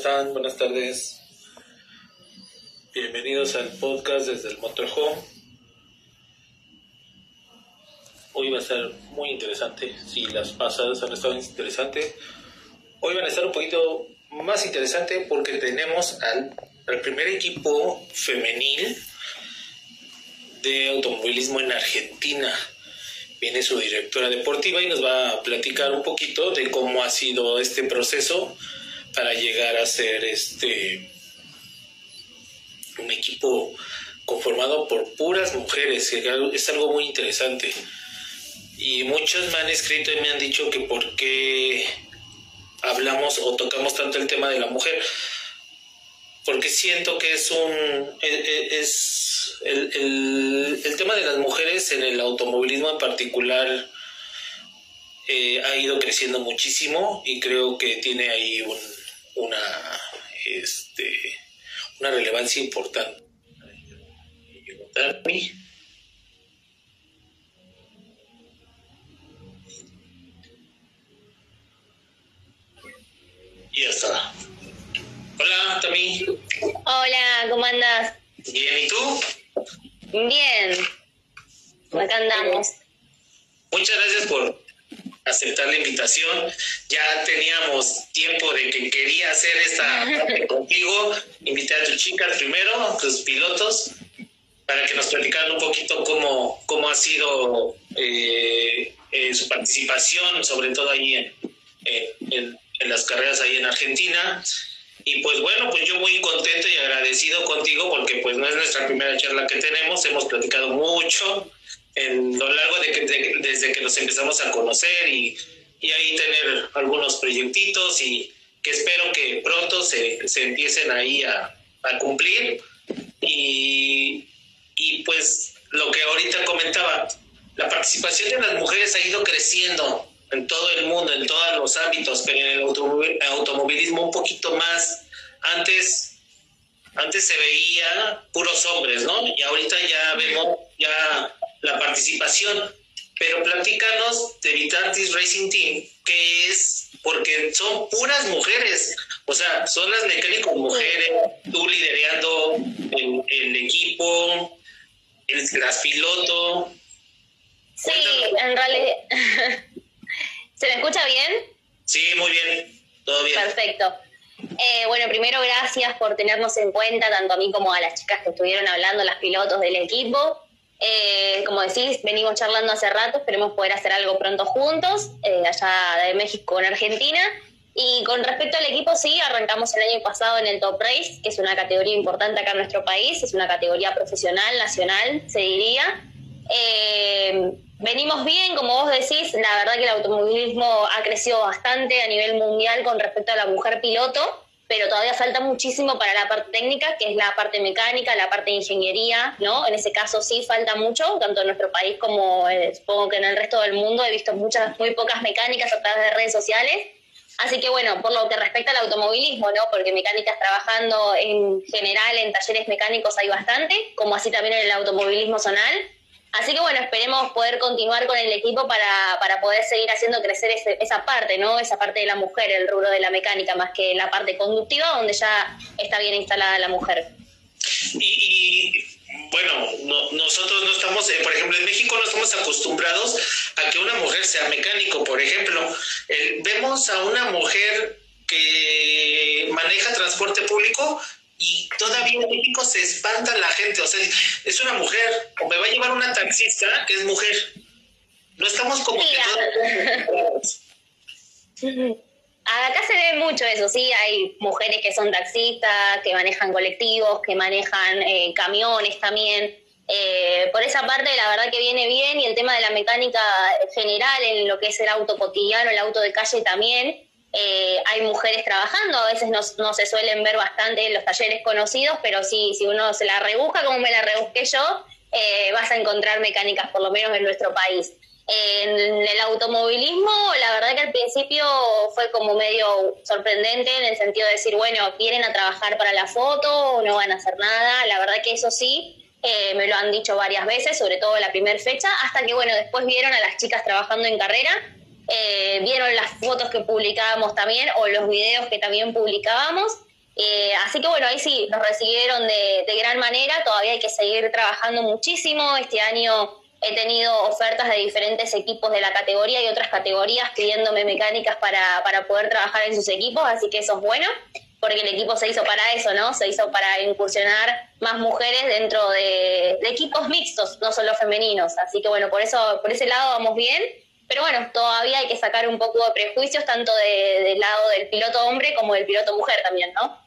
están? Buenas tardes. Bienvenidos al podcast desde el Motorhome. Hoy va a ser muy interesante. Si las pasadas han estado interesantes, hoy van a estar un poquito más interesante porque tenemos al, al primer equipo femenil de automovilismo en Argentina. Viene su directora deportiva y nos va a platicar un poquito de cómo ha sido este proceso para llegar a ser este un equipo conformado por puras mujeres, es algo muy interesante. Y muchos me han escrito y me han dicho que por qué hablamos o tocamos tanto el tema de la mujer, porque siento que es un e, e, es el, el, tema de las mujeres en el automovilismo en particular eh, ha ido creciendo muchísimo y creo que tiene ahí un, una este una relevancia importante. Y ya está hola Tami. Hola ¿cómo andas? bien ¿y tú? bien. Acá andamos. Muchas gracias por aceptar la invitación. Ya teníamos tiempo de que quería hacer esta parte contigo. Invité a tus chicas primero, tus pilotos, para que nos platicaran un poquito cómo, cómo ha sido eh, eh, su participación, sobre todo ahí en, en, en las carreras ahí en Argentina. Y pues bueno, pues yo muy contento y agradecido contigo porque pues no es nuestra primera charla que tenemos, hemos platicado mucho, en lo largo de que desde que nos empezamos a conocer y, y, ahí tener algunos proyectitos y que espero que pronto se, se empiecen ahí a, a cumplir y, y pues lo que ahorita comentaba, la participación de las mujeres ha ido creciendo en todo el mundo, en todos los ámbitos, pero en el automovilismo un poquito más. Antes, antes se veía puros hombres, ¿no? Y ahorita ya vemos ya la participación. Pero platícanos de Vitatis Racing Team, que es porque son puras mujeres, o sea, son las mecánicos mujeres, tú liderando el, el equipo, el, las piloto. Sí, en realidad. ¿Se me escucha bien? Sí, muy bien, todo bien. Perfecto. Eh, bueno, primero gracias por tenernos en cuenta, tanto a mí como a las chicas que estuvieron hablando, las pilotos del equipo. Eh, como decís, venimos charlando hace rato, esperemos poder hacer algo pronto juntos, eh, allá de México con Argentina. Y con respecto al equipo, sí, arrancamos el año pasado en el Top Race, que es una categoría importante acá en nuestro país, es una categoría profesional, nacional, se diría. Eh, venimos bien, como vos decís, la verdad que el automovilismo ha crecido bastante a nivel mundial con respecto a la mujer piloto pero todavía falta muchísimo para la parte técnica, que es la parte mecánica, la parte de ingeniería, ¿no? En ese caso sí falta mucho, tanto en nuestro país como eh, supongo que en el resto del mundo. He visto muchas, muy pocas mecánicas a través de redes sociales. Así que bueno, por lo que respecta al automovilismo, ¿no? Porque mecánicas trabajando en general en talleres mecánicos hay bastante, como así también en el automovilismo zonal. Así que bueno, esperemos poder continuar con el equipo para, para poder seguir haciendo crecer esa parte, ¿no? Esa parte de la mujer, el rubro de la mecánica, más que la parte conductiva, donde ya está bien instalada la mujer. Y, bueno, nosotros no estamos, eh, por ejemplo, en México no estamos acostumbrados a que una mujer sea mecánico, por ejemplo. vemos a una mujer que maneja transporte público y todavía en México se espanta la gente, o sea, es una mujer, o me va a llevar una taxista que es mujer. No estamos como que Acá se ve mucho eso, sí, hay mujeres que son taxistas, que manejan colectivos, que manejan eh, camiones también. Eh, por esa parte, la verdad que viene bien y el tema de la mecánica general en lo que es el auto cotidiano, el auto de calle también, eh, hay mujeres trabajando, a veces no, se suelen ver bastante en los talleres conocidos, pero sí, si uno se la rebusca como me la rebusqué yo, eh, vas a encontrar mecánicas, por lo menos en nuestro país. En el automovilismo, la verdad que al principio fue como medio sorprendente en el sentido de decir, bueno, vienen a trabajar para la foto no van a hacer nada. La verdad que eso sí, eh, me lo han dicho varias veces, sobre todo la primera fecha, hasta que, bueno, después vieron a las chicas trabajando en carrera eh, vieron las fotos que publicábamos también o los videos que también publicábamos Eh, así que bueno, ahí sí, nos recibieron de, de gran manera, todavía hay que seguir trabajando muchísimo. Este año he tenido ofertas de diferentes equipos de la categoría y otras categorías pidiéndome mecánicas para, para poder trabajar en sus equipos, así que eso es bueno, porque el equipo se hizo para eso, ¿no? Se hizo para incursionar más mujeres dentro de, equipos mixtos, no solo femeninos. Así que bueno, por eso, por ese lado vamos bien. Pero bueno, todavía hay que sacar un poco de prejuicios, tanto del lado del piloto hombre como del piloto mujer también, ¿no?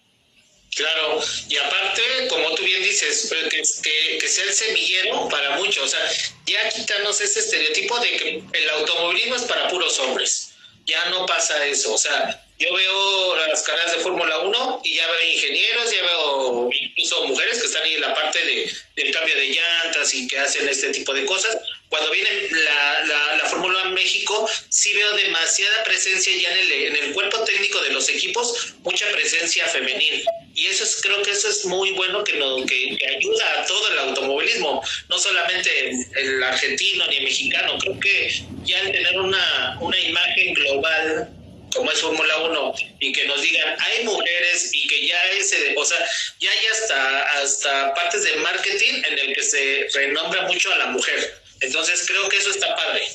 Claro, y aparte, como tú bien dices, que, que, sea el semillero para muchos, o sea, ya quitarnos ese estereotipo de que el automovilismo es para puros hombres. Ya no pasa eso, o sea, yo veo las carreras de Fórmula 1 y ya veo ingenieros, ya veo incluso mujeres que están ahí en la parte de, del cambio de llantas y que hacen este tipo de cosas, cuando viene la, la, Fórmula en México, sí veo demasiada presencia ya en el, en el cuerpo técnico de los equipos, mucha presencia femenil. Y eso es, creo que eso es muy bueno que, no, que, ayuda a todo el automovilismo, no solamente el, argentino ni mexicano. Creo que ya tener una, una imagen global como es Fórmula 1 y que nos digan hay mujeres y que ya ese o sea ya hay hasta hasta partes de marketing en el que se renombra mucho a la mujer entonces creo que eso está padre.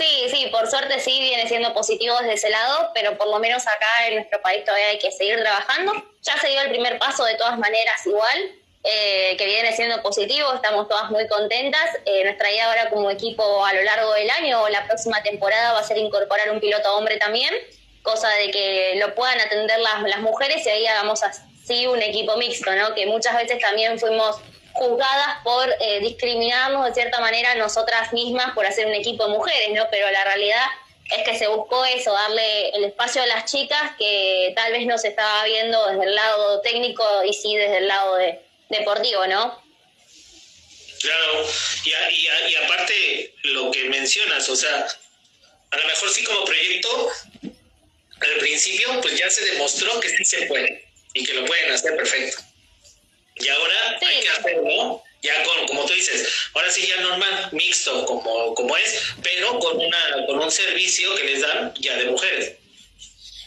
Sí, sí, por suerte sí viene siendo positivo desde ese lado, pero por lo menos acá en nuestro país todavía hay que seguir trabajando. Ya se dio el primer paso de todas maneras igual, eh, que viene siendo positivo, estamos todas muy contentas. Eh, nuestra idea ahora como equipo a lo largo del año o la próxima temporada va a ser incorporar un piloto hombre también, cosa de que lo puedan atender las, las mujeres y ahí hagamos así un equipo mixto, ¿no? Que muchas veces también fuimos juzgadas por eh, discriminarnos de cierta manera nosotras mismas por hacer un equipo de mujeres, ¿no? Pero la realidad es que se buscó eso, darle el espacio a las chicas que tal vez no se estaba viendo desde el lado técnico y sí desde el lado de, deportivo, ¿no? Claro, y, y, aparte lo que mencionas, o sea, a lo mejor sí como proyecto, al principio pues ya se demostró que sí se puede y que lo pueden hacer perfecto. Y ahora hay que hacerlo ya con, como tú dices, ahora sí ya normal, mixto como, como es, pero con, una, con un servicio que les dan ya de mujeres.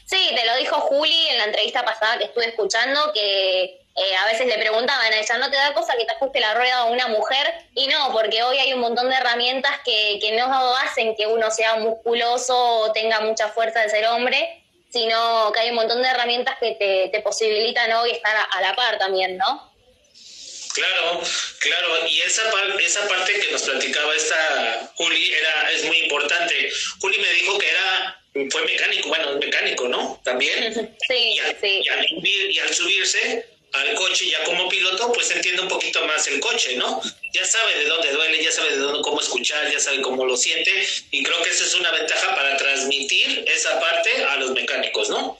Sí, te lo dijo Juli en la entrevista pasada que estuve escuchando, que eh, a veces le preguntaban a ella, ¿no te da cosa que te ajuste la rueda a una mujer? Y no, porque hoy hay un montón de herramientas que, que no hacen que uno sea musculoso o tenga mucha fuerza de ser hombre, sino que hay un montón de herramientas que te, te posibilitan hoy estar a la par también, ¿no? Claro, claro, y esa, esa parte que nos platicaba esta Juli era, es muy importante. Juli me dijo que era, fue mecánico, bueno, mecánico, ¿no? También. Sí, sí. Y al, subir, y al subirse al coche ya como piloto, pues entiende un poquito más el coche, ¿no? Ya sabe de dónde duele, ya sabe de dónde, cómo escuchar, ya sabe cómo lo siente, y creo que esa es una ventaja para transmitir esa parte a los mecánicos, ¿no?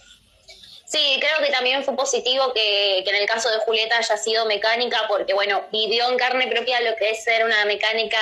Sí, creo que también fue positivo que, en el caso de Julieta haya sido mecánica, porque bueno, vivió en carne propia lo que es ser una mecánica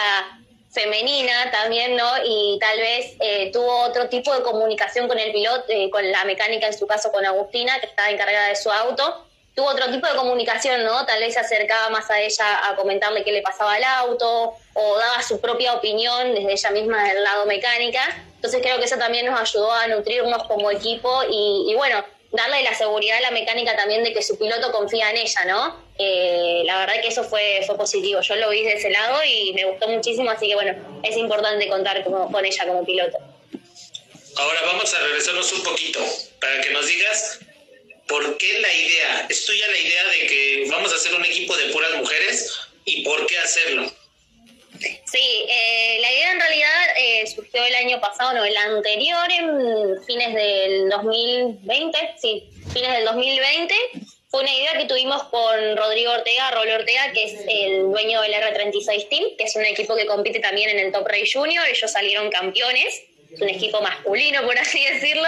femenina también, ¿no? Y tal vez eh, tuvo otro tipo de comunicación con el piloto, eh, con la mecánica, en su caso con Agustina, que estaba encargada de su auto. Tuvo otro tipo de comunicación, ¿no? Tal vez se acercaba más a ella a comentarle qué le pasaba al auto o daba su propia opinión desde ella misma del lado mecánica. Entonces creo que eso también nos ayudó a nutrirnos como equipo y bueno, darle la seguridad a la mecánica también de que su piloto confía en ella, ¿no? Eh, la verdad que eso fue, fue positivo. Yo lo vi de ese lado y me gustó muchísimo, así que bueno, es importante contar con ella como piloto. Ahora vamos a regresarnos un poquito para que nos digas por qué la idea, es tuya la idea de que vamos a hacer un equipo de puras mujeres y por qué hacerlo. Sí, eh, la idea en realidad eh, surgió el año pasado, no, el anterior, en fines del 2020, sí, fines del 2020. Fue una idea que tuvimos con Rodrigo Ortega, Rolo Ortega, que es el dueño del R36 Team, que es un equipo que compite también en el Top Race Junior. Ellos salieron campeones, es un equipo masculino, por así decirlo.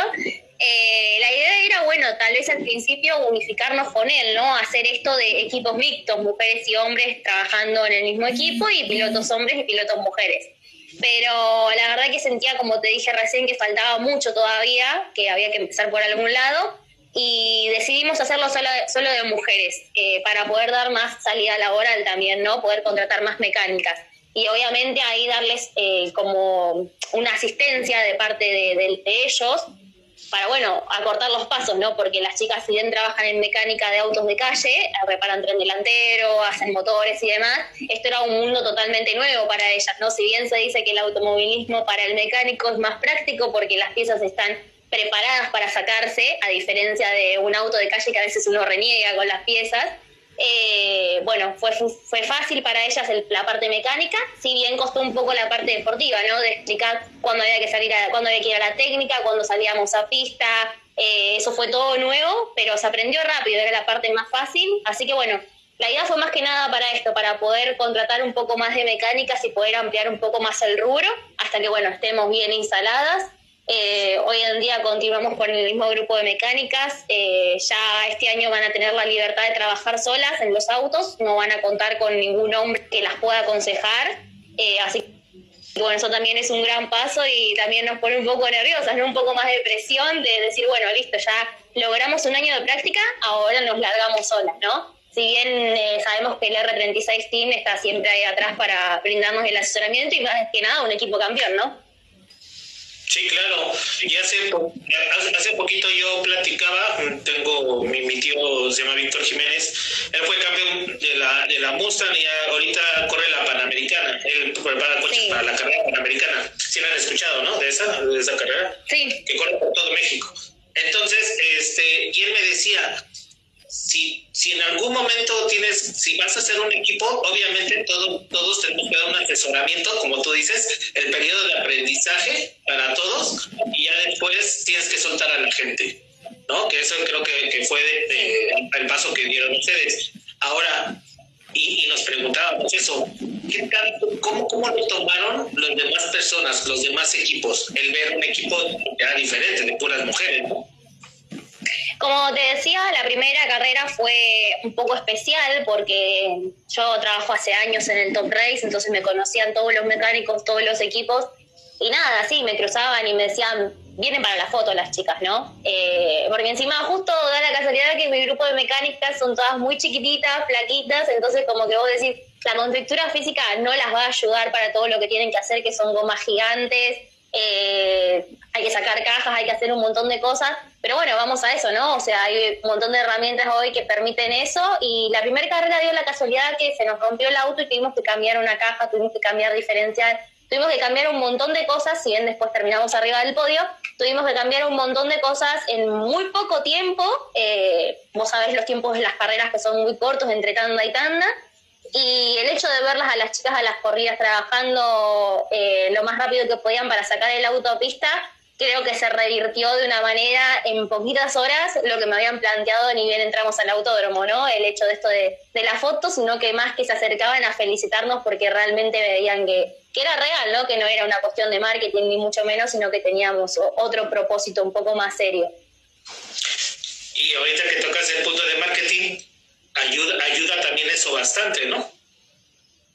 Eh, la idea era, bueno, tal vez al principio unificarnos con él, ¿no? Hacer esto de equipos mixtos, mujeres y hombres trabajando en el mismo equipo y pilotos hombres y pilotos mujeres. Pero la verdad que sentía, como te dije recién, que faltaba mucho todavía, que había que empezar por algún lado y decidimos hacerlo solo, solo de mujeres eh, para poder dar más salida laboral también, ¿no? Poder contratar más mecánicas y obviamente ahí darles eh, como una asistencia de parte de, de ellos para, bueno, acortar los pasos, ¿no? Porque las chicas, si bien trabajan en mecánica de autos de calle, reparan tren delantero, hacen motores y demás, esto era un mundo totalmente nuevo para ellas, ¿no? Si bien se dice que el automovilismo para el mecánico es más práctico porque las piezas están preparadas para sacarse, a diferencia de un auto de calle que a veces uno reniega con las piezas, eh, bueno, fue, fue fácil para ellas la parte mecánica, si bien costó un poco la parte deportiva, ¿no? De explicar cuándo había que salir, a, cuándo había que ir a la técnica, cuándo salíamos a pista, eh, eso fue todo nuevo, pero se aprendió rápido, era la parte más fácil, así que bueno, la idea fue más que nada para esto, para poder contratar un poco más de mecánicas y poder ampliar un poco más el rubro, hasta que bueno, estemos bien instaladas eh, hoy en día continuamos con el mismo grupo de mecánicas. Eh, ya este año van a tener la libertad de trabajar solas en los autos, no van a contar con ningún hombre que las pueda aconsejar. Eh, así que bueno, eso también es un gran paso y también nos pone un poco nerviosas, ¿no? un poco más de presión de decir, bueno, listo, ya logramos un año de práctica, ahora nos largamos solas, ¿no? Si bien sabemos que el R36 Team está siempre ahí atrás para brindarnos el asesoramiento y más que nada un equipo campeón, ¿no? Sí, claro. Y hace, hace poquito yo platicaba, tengo mi, mi, tío se llama Víctor Jiménez, él fue campeón de la, de la Mustang y ahorita corre la Panamericana, él prepara coches para la carrera Panamericana. ¿Sí la han escuchado, no? De esa, de esa carrera. Sí. Que corre por todo México. Entonces, este, y él me decía, si, si en algún momento tienes, si vas a hacer un equipo, obviamente todo, todos tenemos que dar un asesoramiento, como tú dices, el periodo de aprendizaje para todos y ya después tienes que soltar a la gente, ¿no? Que eso creo que, que fue el paso que dieron ustedes. Ahora, y, nos preguntábamos eso, ¿qué cómo, ¿cómo lo tomaron las demás personas, los demás equipos, el ver un equipo ya diferente, de puras mujeres, ¿no? Como te decía, la primera carrera fue un poco especial porque yo trabajo hace años en el Top Race, entonces me conocían todos los mecánicos, todos los equipos, y nada, sí, me cruzaban y me decían, vienen para la foto las chicas, ¿no? Eh, porque encima justo da la casualidad que mi grupo de mecánicas son todas muy chiquititas, flaquitas, entonces como que vos decís, la constructura física no las va a ayudar para todo lo que tienen que hacer, que son gomas gigantes, eh, hay que sacar cajas, hay que hacer un montón de cosas, pero bueno, vamos a eso, ¿no? O sea, hay un montón de herramientas hoy que permiten eso. Y la primera carrera dio la casualidad que se nos rompió el auto y tuvimos que cambiar una caja, tuvimos que cambiar diferencial, tuvimos que cambiar un montón de cosas, si bien después terminamos arriba del podio, tuvimos que cambiar un montón de cosas en muy poco tiempo, eh, vos sabés los tiempos de las carreras que son muy cortos entre tanda y tanda, y el hecho de verlas a las chicas a las corridas trabajando eh, lo más rápido que podían para sacar el autopista, creo que se revirtió de una manera en poquitas horas lo que me habían planteado ni bien entramos al autódromo, ¿no? El hecho de esto de, de la foto, sino que más que se acercaban a felicitarnos porque realmente veían que, que era real, ¿no? Que no era una cuestión de marketing ni mucho menos, sino que teníamos otro propósito un poco más serio. Y ahorita que tocas el punto de marketing, ayuda, ayuda también eso bastante, ¿no?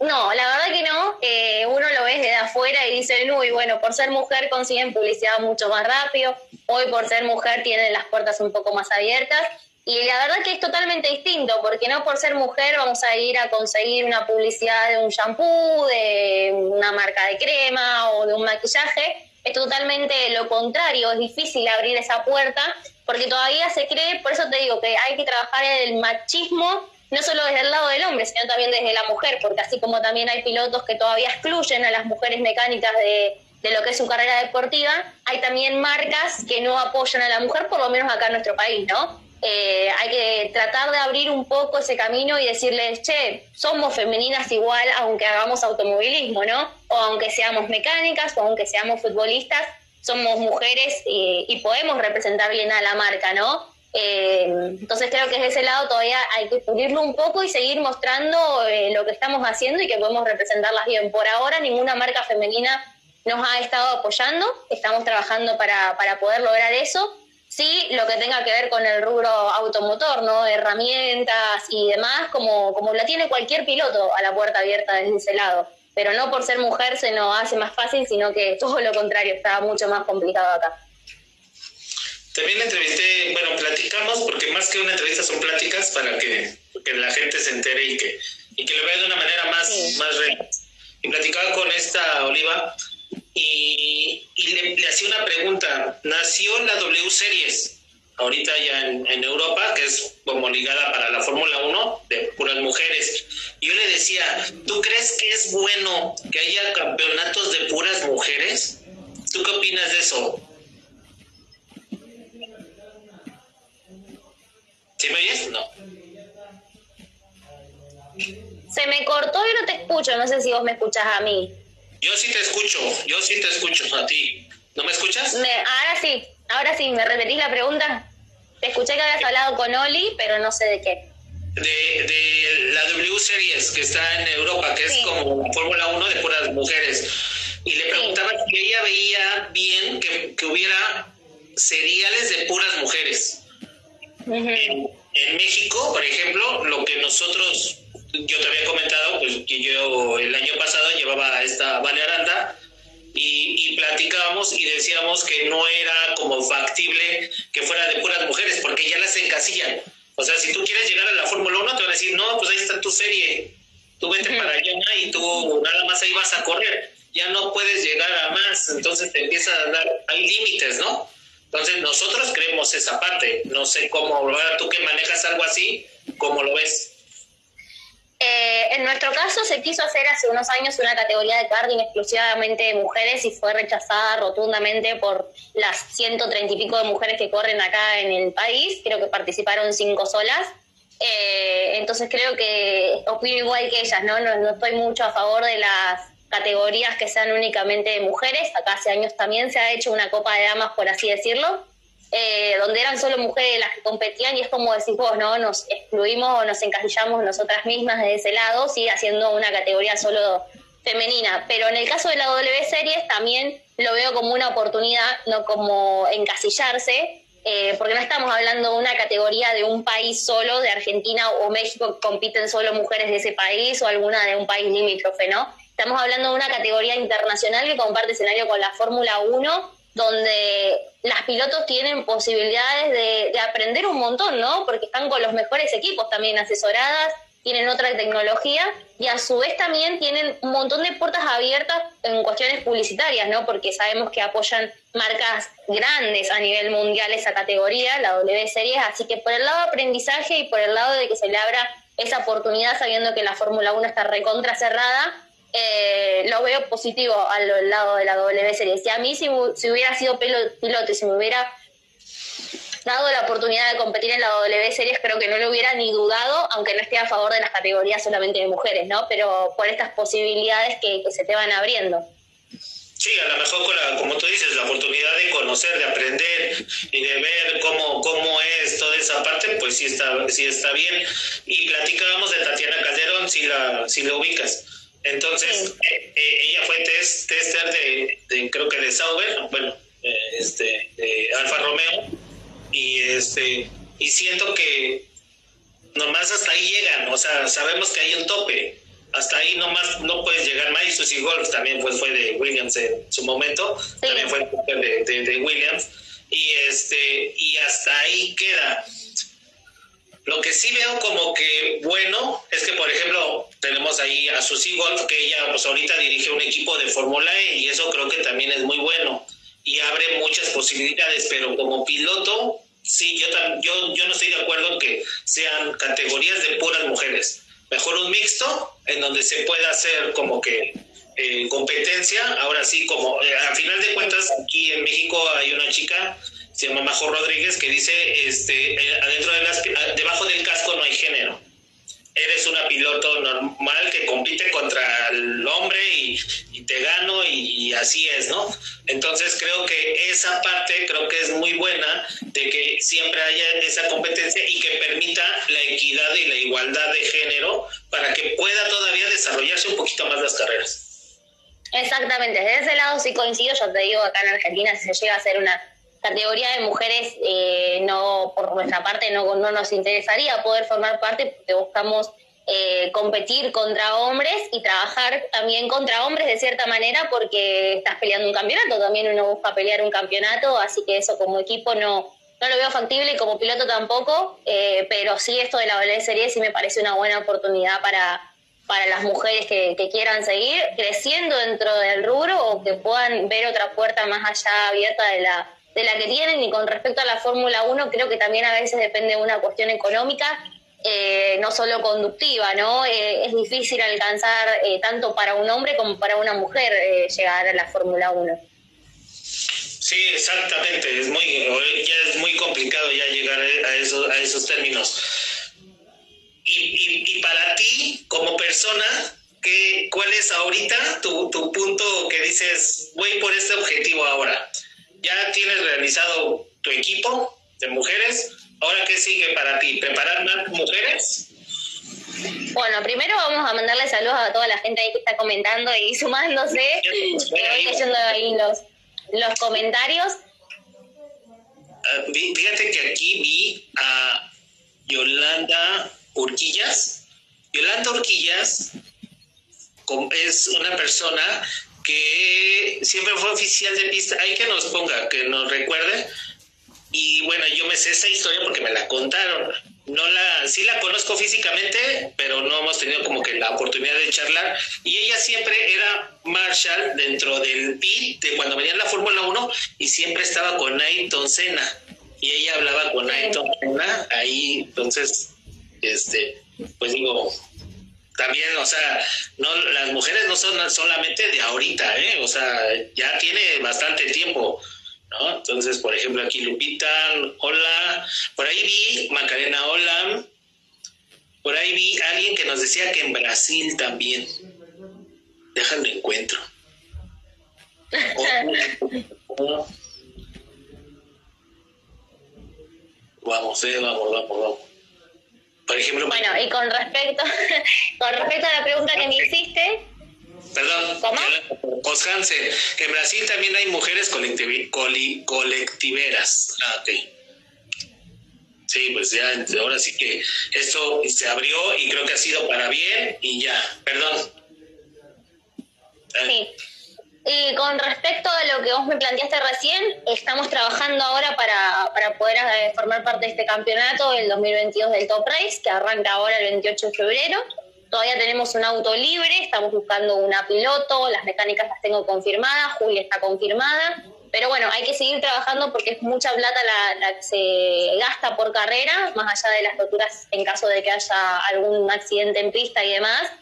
No, la verdad que no. Eh, uno lo ve desde afuera y dice, uy, bueno, por ser mujer consiguen publicidad mucho más rápido, hoy por ser mujer tienen las puertas un poco más abiertas. Y la verdad que es totalmente distinto, porque no por ser mujer vamos a ir a conseguir una publicidad de un shampoo, de una marca de crema o de un maquillaje. Es totalmente lo contrario, es difícil abrir esa puerta porque todavía se cree, por eso te digo que hay que trabajar el machismo no solo desde el lado del hombre, sino también desde la mujer, porque así como también hay pilotos que todavía excluyen a las mujeres mecánicas de, lo que es su carrera deportiva, hay también marcas que no apoyan a la mujer, por lo menos acá en nuestro país, ¿no? Eh, hay que tratar de abrir un poco ese camino y decirles, che, somos femeninas igual aunque hagamos automovilismo, ¿no? O aunque seamos mecánicas o aunque seamos futbolistas, somos mujeres y, podemos representar bien a la marca, ¿no? Eh, entonces creo que desde ese lado todavía hay que pulirlo un poco y seguir mostrando eh, lo que estamos haciendo y que podemos representarlas bien. Por ahora ninguna marca femenina nos ha estado apoyando, estamos trabajando para, para poder lograr eso. Sí, lo que tenga que ver con el rubro automotor, ¿no? Herramientas y demás, como, como la tiene cualquier piloto a la puerta abierta desde ese lado pero no por ser mujer se nos hace más fácil, sino que todo lo contrario, está mucho más complicado acá. También entrevisté, bueno, platicamos, porque más que una entrevista son pláticas para que, que la gente se entere y que, y que lo vea de una manera más, más real. Y platicaba con esta Oliva y, y le, hacía una pregunta. Nació la W Series, ahorita ya en, Europa, que es como ligada para la Fórmula 1 de puras mujeres. Yo le decía, ¿tú crees que es bueno que haya campeonatos de puras mujeres? ¿Tú qué opinas de eso? ¿Sí me oyes? No. Se me cortó y no te escucho, no sé si vos me escuchas a mí. Yo sí te escucho, yo sí te escucho a ti. ¿No me escuchas? ahora sí, ahora sí, ¿me repetís la pregunta? Te escuché que habías hablado con Oli, pero no sé de qué. De, la W Series que está en Europa, que es como la Fórmula 1 de puras mujeres. Y le preguntaba si ella veía bien que, que hubiera seriales de puras mujeres. En, en México, por ejemplo, lo que nosotros yo te había comentado pues que yo el año pasado llevaba esta Vale Aranda y, platicábamos y decíamos que no era como factible que fuera de puras mujeres porque ya las encasillan. O sea, si tú quieres llegar a la Fórmula 1 te van a decir, no, pues ahí está tu serie, tú vete para allá y tú nada más ahí vas a correr, ya no puedes llegar a más, entonces te empieza a dar, hay límites, ¿no? Entonces nosotros creemos esa parte, no sé cómo, tú que manejas algo así, ¿cómo lo ves? Eh, en nuestro caso se quiso hacer hace unos años una categoría de karting exclusivamente de mujeres y fue rechazada rotundamente por las 130 y pico de mujeres que corren acá en el país. Creo que participaron cinco solas. Eh, entonces creo que opino igual que ellas, ¿no? ¿no? No estoy mucho a favor de las categorías que sean únicamente de mujeres. Acá hace años también se ha hecho una copa de damas, por así decirlo eh, donde eran solo mujeres las que competían y es como decís vos, ¿no? Nos excluimos o nos encasillamos nosotras mismas de ese lado, sí, haciendo una categoría solo femenina. Pero en el caso de la W Series también lo veo como una oportunidad, no como encasillarse, eh, porque no estamos hablando de una categoría de un país solo, de Argentina o México, que compiten solo mujeres de ese país o alguna de un país limítrofe, ¿no? Estamos hablando de una categoría internacional que comparte escenario con la Fórmula 1 donde las pilotos tienen posibilidades de, aprender un montón, ¿no? Porque están con los mejores equipos también asesoradas, tienen otra tecnología y a su vez también tienen un montón de puertas abiertas en cuestiones publicitarias, ¿no? Porque sabemos que apoyan marcas grandes a nivel mundial esa categoría, la W Series, así que por el lado de aprendizaje y por el lado de que se le abra esa oportunidad sabiendo que la Fórmula 1 está recontra cerrada, eh, lo veo positivo al lado de la W Series. Si a mí, si, hubiera sido piloto y si me hubiera dado la oportunidad de competir en la W Series, creo que no lo hubiera ni dudado, aunque no esté a favor de las categorías solamente de mujeres, ¿no? Pero por estas posibilidades que, se te van abriendo. Sí, a lo mejor con la, como tú dices, la oportunidad de conocer, de aprender y de ver cómo, cómo es toda esa parte, pues sí está, sí está bien. Y platicábamos de Tatiana Calderón, si la, si la ubicas. Entonces, eh, eh, ella fue tester de, creo que de Sauber, bueno, eh, este, de Alfa Romeo, y este, y siento que nomás hasta ahí llegan, o sea, sabemos que hay un tope, hasta ahí nomás no puedes llegar más, y Susie Golf también pues, fue de Williams en su momento, también fue de, de, de Williams, y este, y hasta ahí queda lo que sí veo como que bueno es que, por ejemplo, tenemos ahí a Susie Golf, que ella pues ahorita dirige un equipo de Fórmula E y eso creo que también es muy bueno y abre muchas posibilidades, pero como piloto, sí, yo, yo, yo no estoy de acuerdo en que sean categorías de puras mujeres. Mejor un mixto en donde se pueda hacer como que eh, competencia. Ahora sí, como eh, a final de cuentas, aquí en México hay una chica se llama Majo Rodríguez, que dice, este, eh, adentro de las, debajo del casco no hay género. Eres una piloto normal que compite contra el hombre y, te gano y, así es, ¿no? Entonces creo que esa parte creo que es muy buena de que siempre haya esa competencia y que permita la equidad y la igualdad de género para que pueda todavía desarrollarse un poquito más las carreras. Exactamente, desde ese lado sí coincido, yo te digo, acá en Argentina si se llega a hacer una categoría de mujeres eh, no por nuestra parte no, no nos interesaría poder formar parte porque buscamos eh, competir contra hombres y trabajar también contra hombres de cierta manera porque estás peleando un campeonato, también uno busca pelear un campeonato, así que eso como equipo no, no lo veo factible y como piloto tampoco, eh, pero sí esto de la W Serie sí me parece una buena oportunidad para, para las mujeres que, quieran seguir creciendo dentro del rubro o que puedan ver otra puerta más allá abierta de la, de la que tienen. Y con respecto a la Fórmula 1, creo que también a veces depende de una cuestión económica, eh, no solo conductiva, ¿no? Eh, es difícil alcanzar eh, tanto para un hombre como para una mujer llegar a la Fórmula 1. Sí, exactamente. Es muy, ya es muy complicado ya llegar a esos, a esos términos. Y, y, para ti, como persona, ¿qué, ¿cuál es ahorita tu, tu punto que dices, voy por este objetivo ahora? ¿Ya tienes realizado tu equipo de mujeres? ¿Ahora qué sigue para ti? ¿Preparar más mujeres? Bueno, primero vamos a mandarle saludos a toda la gente ahí que está comentando y sumándose. Voy leyendo ahí los, los comentarios. Ah, fíjate que aquí vi a Yolanda Urquillas. Yolanda Urquillas es una persona que siempre fue oficial de pista. Hay que nos ponga, que nos recuerde. Y bueno, yo me sé esa historia porque me la contaron. No la, sí la conozco físicamente, pero no hemos tenido como que la oportunidad de charlar. Y ella siempre era Marshall dentro del pit de cuando venía en la Fórmula 1 y siempre estaba con Ayrton Senna. Y ella hablaba con Ayrton Senna ahí, entonces este, pues digo, también, o sea, no las mujeres no son solamente de ahorita, ¿eh? O sea, ya tiene bastante tiempo, ¿no? Entonces, por ejemplo, aquí Lupita, hola, por ahí vi Macarena, hola, por ahí vi alguien que nos decía que en Brasil también, déjalo encuentro. vamos, eh, vamos, vamos, vamos. Por ejemplo. Bueno, y con respecto, con respecto a la pregunta que me hiciste. Perdón. ¿Cómo? Que en Brasil también hay mujeres colectiveras. Ah, ok. Sí, pues ya, ahora sí que esto se abrió y creo que ha sido para bien y ya. Perdón. Sí. Y con respecto a lo que vos me planteaste recién, estamos trabajando ahora para, para poder eh, formar parte de este campeonato el 2022 del Top Race, que arranca ahora el 28 de febrero. Todavía tenemos un auto libre, estamos buscando una piloto, las mecánicas las tengo confirmadas, Julia está confirmada, pero bueno, hay que seguir trabajando porque es mucha plata la, la, que se gasta por carrera, más allá de las roturas en caso de que haya algún accidente en pista y demás.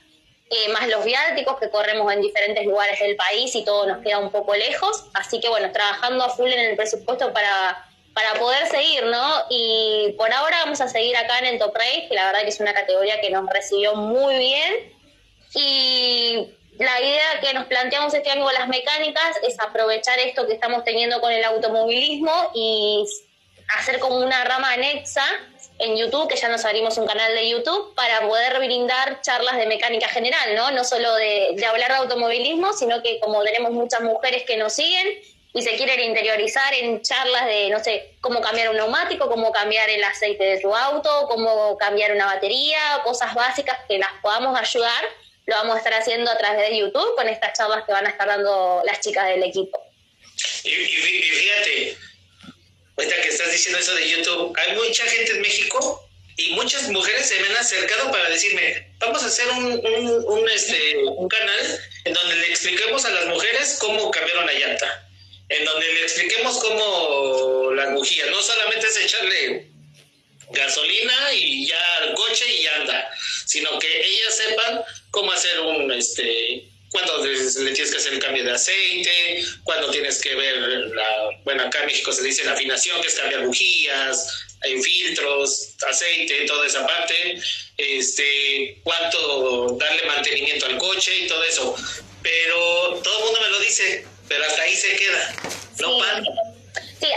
Eh, más los viáticos que corremos en diferentes lugares del país y todo nos queda un poco lejos. Así que bueno, trabajando a full en el presupuesto para, para poder seguir, ¿no? Y por ahora vamos a seguir acá en el Top Race, que la verdad que es una categoría que nos recibió muy bien. Y la idea que nos planteamos este año con las mecánicas es aprovechar esto que estamos teniendo con el automovilismo y hacer como una rama anexa en YouTube, que ya nos abrimos un canal de YouTube, para poder brindar charlas de mecánica general, ¿no? No solo de, de hablar de automovilismo, sino que como tenemos muchas mujeres que nos siguen y se quieren interiorizar en charlas de, no sé, cómo cambiar un neumático, cómo cambiar el aceite de su auto, cómo cambiar una batería, cosas básicas que las podamos ayudar, lo vamos a estar haciendo a través de YouTube con estas charlas que van a estar dando las chicas del equipo. Y, y fíjate, ahorita que estás diciendo eso de YouTube, hay mucha gente en México y muchas mujeres se me han acercado para decirme, vamos a hacer un, un, este, un canal en donde le expliquemos a las mujeres cómo cambiar una llanta, en donde le expliquemos cómo las bujías, no solamente es echarle gasolina y ya al coche y anda, sino que ellas sepan cómo hacer un, este, cuando le tienes que hacer el cambio de aceite, cuando tienes que ver la, bueno, acá en México se dice la afinación, que es cambiar bujías, hay filtros, aceite, toda esa parte, este, cuánto darle mantenimiento al coche y todo eso. Pero todo el mundo me lo dice, pero hasta ahí se queda, no sí. Sí,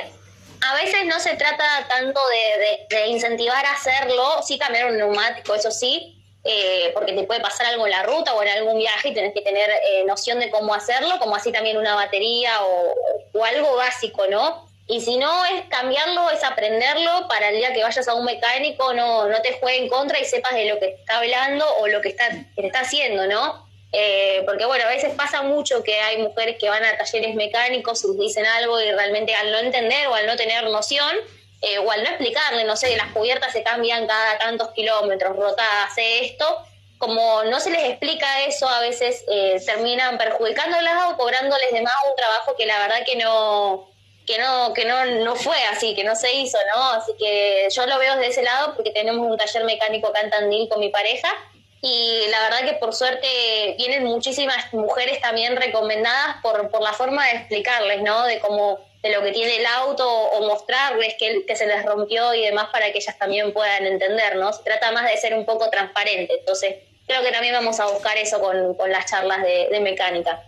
a veces no se trata tanto de, de incentivar a hacerlo, sí cambiar un neumático, eso sí, eh, porque te puede pasar algo en la ruta o en algún viaje y tenés que tener eh, noción de cómo hacerlo, como así también una batería o, algo básico, ¿no? Y si no es cambiarlo, es aprenderlo para el día que vayas a un mecánico no, no te juegue en contra y sepas de lo que está hablando o lo que está, que está haciendo, ¿no? Eh, porque bueno, a veces pasa mucho que hay mujeres que van a talleres mecánicos y dicen algo y realmente al no entender o al no tener noción, eh, o al no explicarle, no sé, las cubiertas se cambian cada tantos kilómetros, rota hace esto, como no se les explica eso, a veces eh, terminan perjudicándolas o cobrándoles de más un trabajo que la verdad que no que no que no, no fue así, que no se hizo, ¿no? Así que yo lo veo desde ese lado porque tenemos un taller mecánico acá en Tandil con mi pareja y la verdad que por suerte vienen muchísimas mujeres también recomendadas por, por la forma de explicarles, ¿no? De cómo de lo que tiene el auto o mostrarles que, que se les rompió y demás para que ellas también puedan entender, ¿no? Se trata más de ser un poco transparente. Entonces, creo que también vamos a buscar eso con, con las charlas de, de mecánica.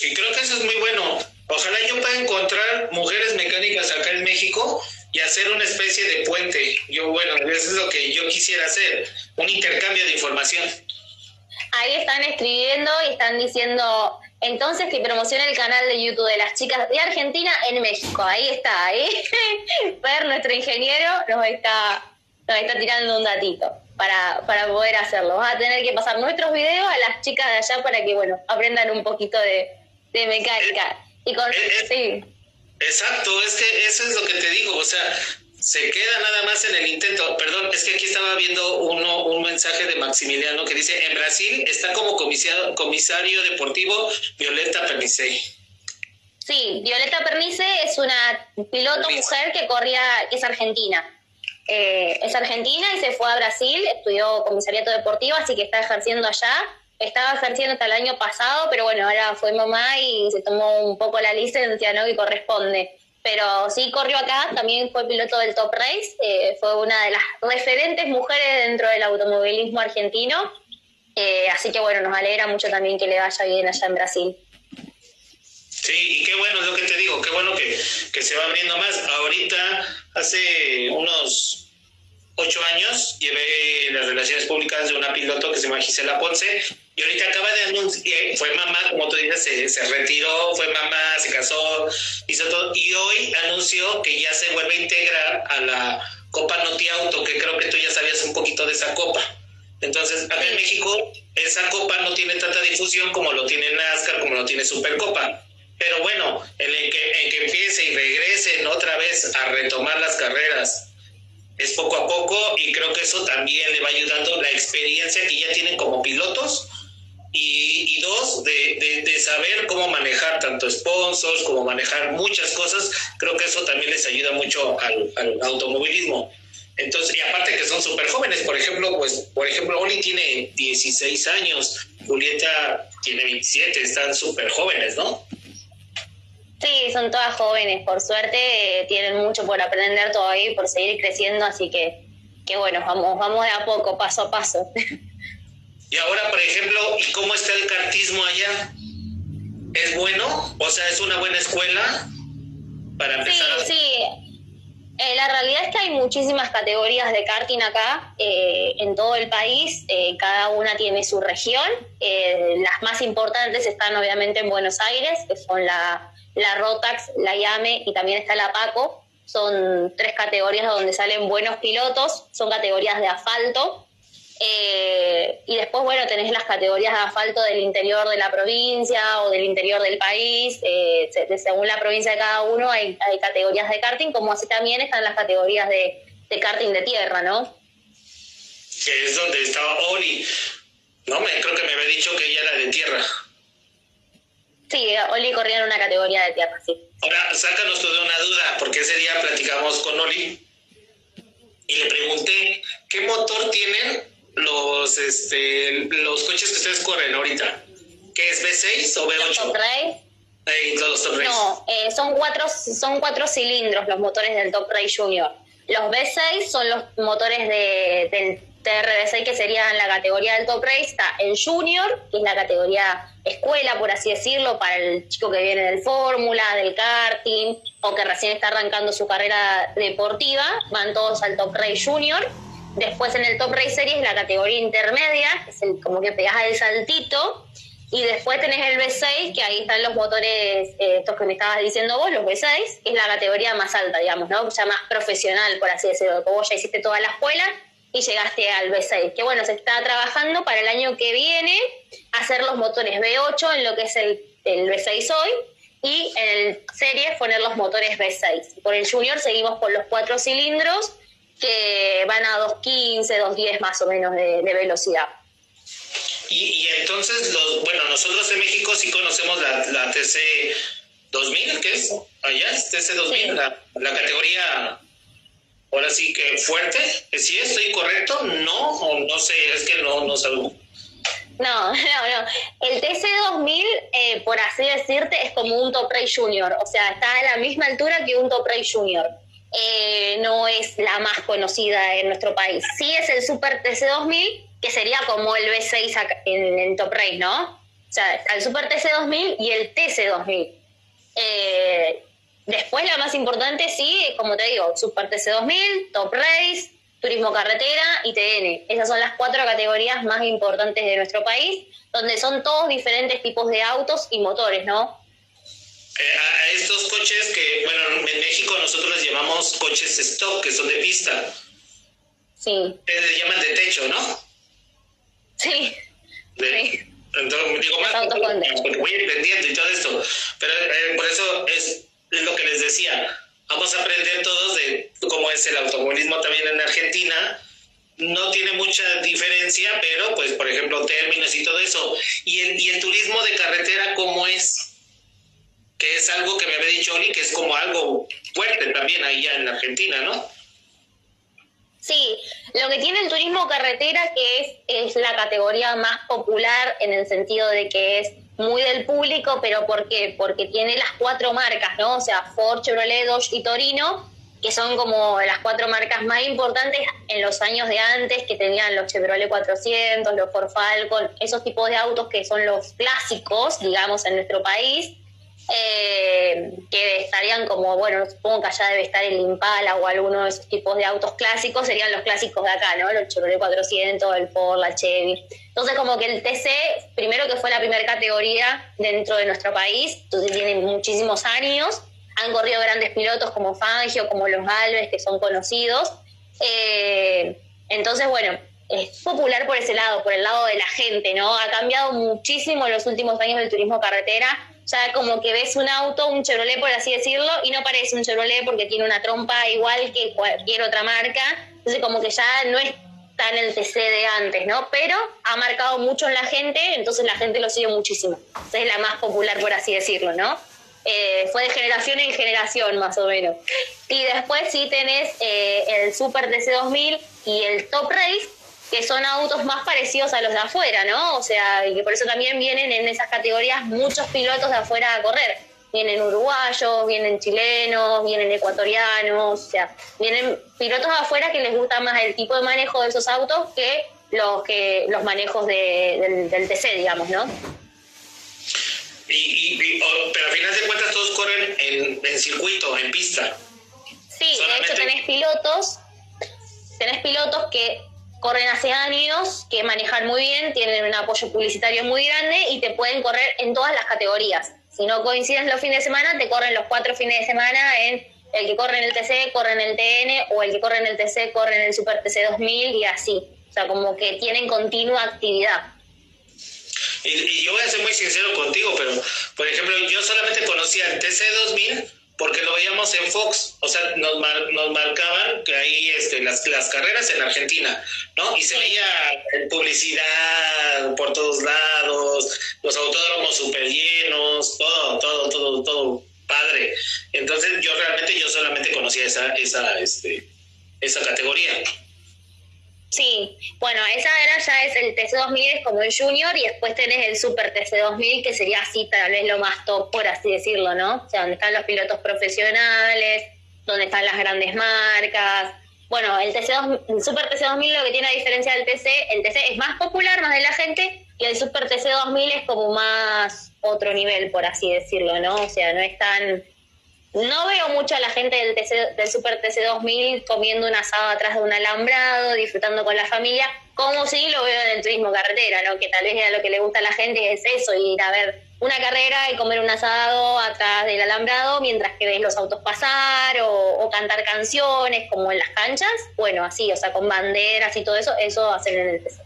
Y creo que eso es muy bueno. Ojalá yo pueda encontrar mujeres mecánicas acá en México y hacer una especie de puente. Yo, bueno, eso es lo que yo quisiera hacer, un intercambio de información. Ahí están escribiendo y están diciendo, entonces que promociona el canal de YouTube de las chicas de Argentina en México. Ahí está, ahí. Per, nuestro ingeniero, nos está, nos está tirando un datito para, para poder hacerlo. Vamos a tener que pasar nuestros videos a las chicas de allá para que, bueno, aprendan un poquito de, de mecánica. Y con, sí. Exacto, es que eso es lo que te digo, o sea, se queda nada más en el intento. Perdón, es que aquí estaba viendo uno, un mensaje de Maximiliano que dice, en Brasil está como comisario, comisario deportivo Violeta Pernice. Sí, Violeta Pernice es una piloto mujer que corría, que es argentina. Eh, es argentina y se fue a Brasil, estudió comisariato deportivo, así que está ejerciendo allá. Estaba ejerciendo hasta el año pasado, pero bueno, ahora fue mamá y se tomó un poco la licencia, ¿no? Que corresponde pero sí corrió acá, también fue piloto del Top Race, eh, fue una de las referentes mujeres dentro del automovilismo argentino, eh, así que bueno, nos alegra mucho también que le vaya bien allá en Brasil. Sí, y qué bueno es lo que te digo, qué bueno que, que se va abriendo más. Ahorita, hace unos ocho años, llevé las relaciones públicas de una piloto que se llama Gisela Ponce y ahorita acaba de anunciar, fue mamá, como tú dices, se, retiró, fue mamá, se casó, hizo todo. Y hoy anunció que ya se vuelve a integrar a la Copa Noti Auto, que creo que tú ya sabías un poquito de esa copa. Entonces, acá en México, esa copa no tiene tanta difusión como lo tiene NASCAR, como lo tiene Supercopa. Pero bueno, en que, en que empiece y regresen otra vez a retomar las carreras es poco a poco y creo que eso también le va ayudando la experiencia que ya tienen como pilotos y, dos, de, de, saber cómo manejar tanto sponsors, como manejar muchas cosas, creo que eso también les ayuda mucho al, automovilismo. Entonces, y aparte que son súper jóvenes, por ejemplo, pues, por ejemplo, Oli tiene 16 años, Julieta tiene 27, están súper jóvenes, ¿no? Sí, son todas jóvenes, por suerte tienen mucho por aprender todavía y por seguir creciendo, así que, que bueno, vamos, vamos de a poco, paso a paso. Y ahora, por ejemplo, ¿y cómo está el cartismo allá? ¿Es bueno? O sea, ¿es una buena escuela para empezar? Sí, sí. Eh, la realidad es que hay muchísimas categorías de karting acá eh, en todo el país, eh, cada una tiene su región. las más importantes están obviamente en Buenos Aires, que son la, la Rotax, la IAME y también está la PACO. Son tres categorías donde salen buenos pilotos, son categorías de asfalto, eh, y después, bueno, tenés las categorías de asfalto del interior de la provincia o del interior del país. Eh, según la provincia de cada uno hay, hay, categorías de karting, como así también están las categorías de, de karting de tierra, ¿no? Que es donde estaba Oli. No, me, creo que me había dicho que ella era de tierra. Sí, Oli corría en una categoría de tierra, sí. Ahora, sácanos tú de una duda, porque ese día platicamos con Oli y le pregunté, ¿qué motor tienen los este los coches que ustedes corren ahorita? ¿Qué es V6 o V8? Los top race. no, eh, son cuatro son cuatro cilindros los motores del Top Race Junior. Los V6 son los motores de, del TRD6 que serían la categoría del Top Race. Está el Junior, que es la categoría escuela, por así decirlo, para el chico que viene del Fórmula, del karting o que recién está arrancando su carrera deportiva. Van todos al Top Race Junior Después en el Top Race Series la categoría intermedia, que es el, como que pegas el saltito. Y después tenés el B6, que ahí están los motores, eh, estos que me estabas diciendo vos, los B6, que es la categoría más alta, digamos, ¿no? Ya más profesional, por así decirlo. Vos ya hiciste toda la escuela y llegaste al B6. Que bueno, se está trabajando para el año que viene hacer los motores B8 en lo que es el, el B6 hoy y en el Series poner los motores B6. Por el Junior seguimos con los cuatro cilindros que van a 2.15, 2.10 más o menos de, velocidad. Y, entonces, los, bueno, nosotros en México sí conocemos la, la TC 2000, ¿qué es? Allá es TC 2000, la, la categoría ahora sí que fuerte. ¿Sí estoy correcto? No, o no sé, es que no, no sabemos. No, no, no. El TC2000, eh, por así decirte, es como un Top Race Junior. O sea, está a la misma altura que un Top Race Junior. Eh, no es la más conocida en nuestro país. Sí es el Super TC2000, que sería como el B6 en, Top Race, ¿no? O sea, está el Super TC2000 y el TC2000. Eh, después, la más importante, sí, como te digo, Super TC2000, Top Race, turismo carretera y TN. Esas son las cuatro categorías más importantes de nuestro país, donde son todos diferentes tipos de autos y motores, ¿no? México nosotros les llamamos coches stock, que son de pista. Sí. Les llaman de techo, ¿no? Sí. sí. Entonces, digo más, porque voy entendiendo y todo esto. Pero eh, por eso es lo que les decía vamos a aprender todos de cómo es el automovilismo también en Argentina. No tiene mucha diferencia, pero pues por ejemplo términos y todo eso. Y el, y el turismo de carretera, ¿cómo es? Es algo que me había dicho Oli, que es como algo fuerte también ahí en Argentina, ¿no? Sí, lo que tiene el turismo carretera que es, es la categoría más popular en el sentido de que es muy del público, pero ¿por qué? Porque tiene las cuatro marcas, ¿no? O sea, Ford, Chevrolet, Dodge y Torino, que son como las cuatro marcas más importantes en los años de antes, que tenían los Chevrolet 400, los Ford Falcon, esos tipos de autos que son los clásicos, digamos, en nuestro país eh, que estarían como, bueno, supongo que allá debe estar el Impala o alguno de esos tipos de autos clásicos, serían los clásicos de acá, ¿no? Los Chevrolet 400, el Ford, la Chevy. Entonces, como que el TC, primero que fue la primera categoría dentro de nuestro país, entonces tiene muchísimos años, han corrido grandes pilotos como Fangio, como los Galvez, que son conocidos. Eh, entonces, bueno, es popular por ese lado, por el lado de la gente, ¿no? Ha cambiado muchísimo en los últimos años el turismo carretera ya como que ves un auto, un Chevrolet por así decirlo, y no parece un Chevrolet porque tiene una trompa igual que cualquier otra marca, entonces como que ya no es tan el TC de antes, ¿no? Pero ha marcado mucho en la gente, entonces la gente lo sigue muchísimo. es la más popular, por así decirlo, ¿no? Eh, fue de generación en generación, más o menos. Y después sí tenés eh, el Super TC 2000 y el Top Race, que son autos más parecidos a los de afuera, ¿no? O sea, y que por eso también vienen en esas categorías muchos pilotos de afuera a correr. Vienen uruguayos, vienen chilenos, vienen ecuatorianos, o sea, vienen pilotos de afuera que les gusta más el tipo de manejo de esos autos que los que los manejos del, TC, digamos, ¿no? Y, pero al final de cuentas todos corren en, en circuito, en pista. Sí, de hecho tenés pilotos, tenés pilotos que corren hace años, que manejan muy bien, tienen un apoyo publicitario muy grande y te pueden correr en todas las categorías. Si no coinciden los fines de semana, te corren los cuatro fines de semana en el que corre en el TC, corre en el TN, o el que corre en el TC, corre en el Super TC 2000 y así. O sea, como que tienen continua actividad. Y, y yo voy a ser muy sincero contigo, pero, por ejemplo, yo solamente conocía el TC 2000 porque lo veíamos en Fox, o sea, nos, nos marcaban que ahí este, las, las carreras en Argentina, ¿no? Y se veía publicidad por todos lados, los autódromos súper llenos, todo, todo, todo, todo padre. Entonces yo realmente yo solamente conocía esa, esa, este, esa categoría. Sí, bueno, esa era ya es el TC2000, es como el junior, y después tenés el super TC2000, que sería así tal vez lo más top, por así decirlo, ¿no? O sea, donde están los pilotos profesionales, donde están las grandes marcas. Bueno, el, TC2, el super TC2000 lo que tiene a diferencia del TC, el TC es más popular, más de la gente, y el super TC2000 es como más otro nivel, por así decirlo, ¿no? O sea, no es tan no veo mucho a la gente del, del Super TC2000 comiendo un asado atrás de un alambrado, disfrutando con la familia, como si lo veo en el turismo carretera, ¿no? Que tal vez a lo que le gusta a la gente es eso, ir a ver una carrera y comer un asado atrás del alambrado mientras que ves los autos pasar o, cantar canciones como en las canchas. Bueno, así, o sea, con banderas y todo eso, eso hacen en el TC.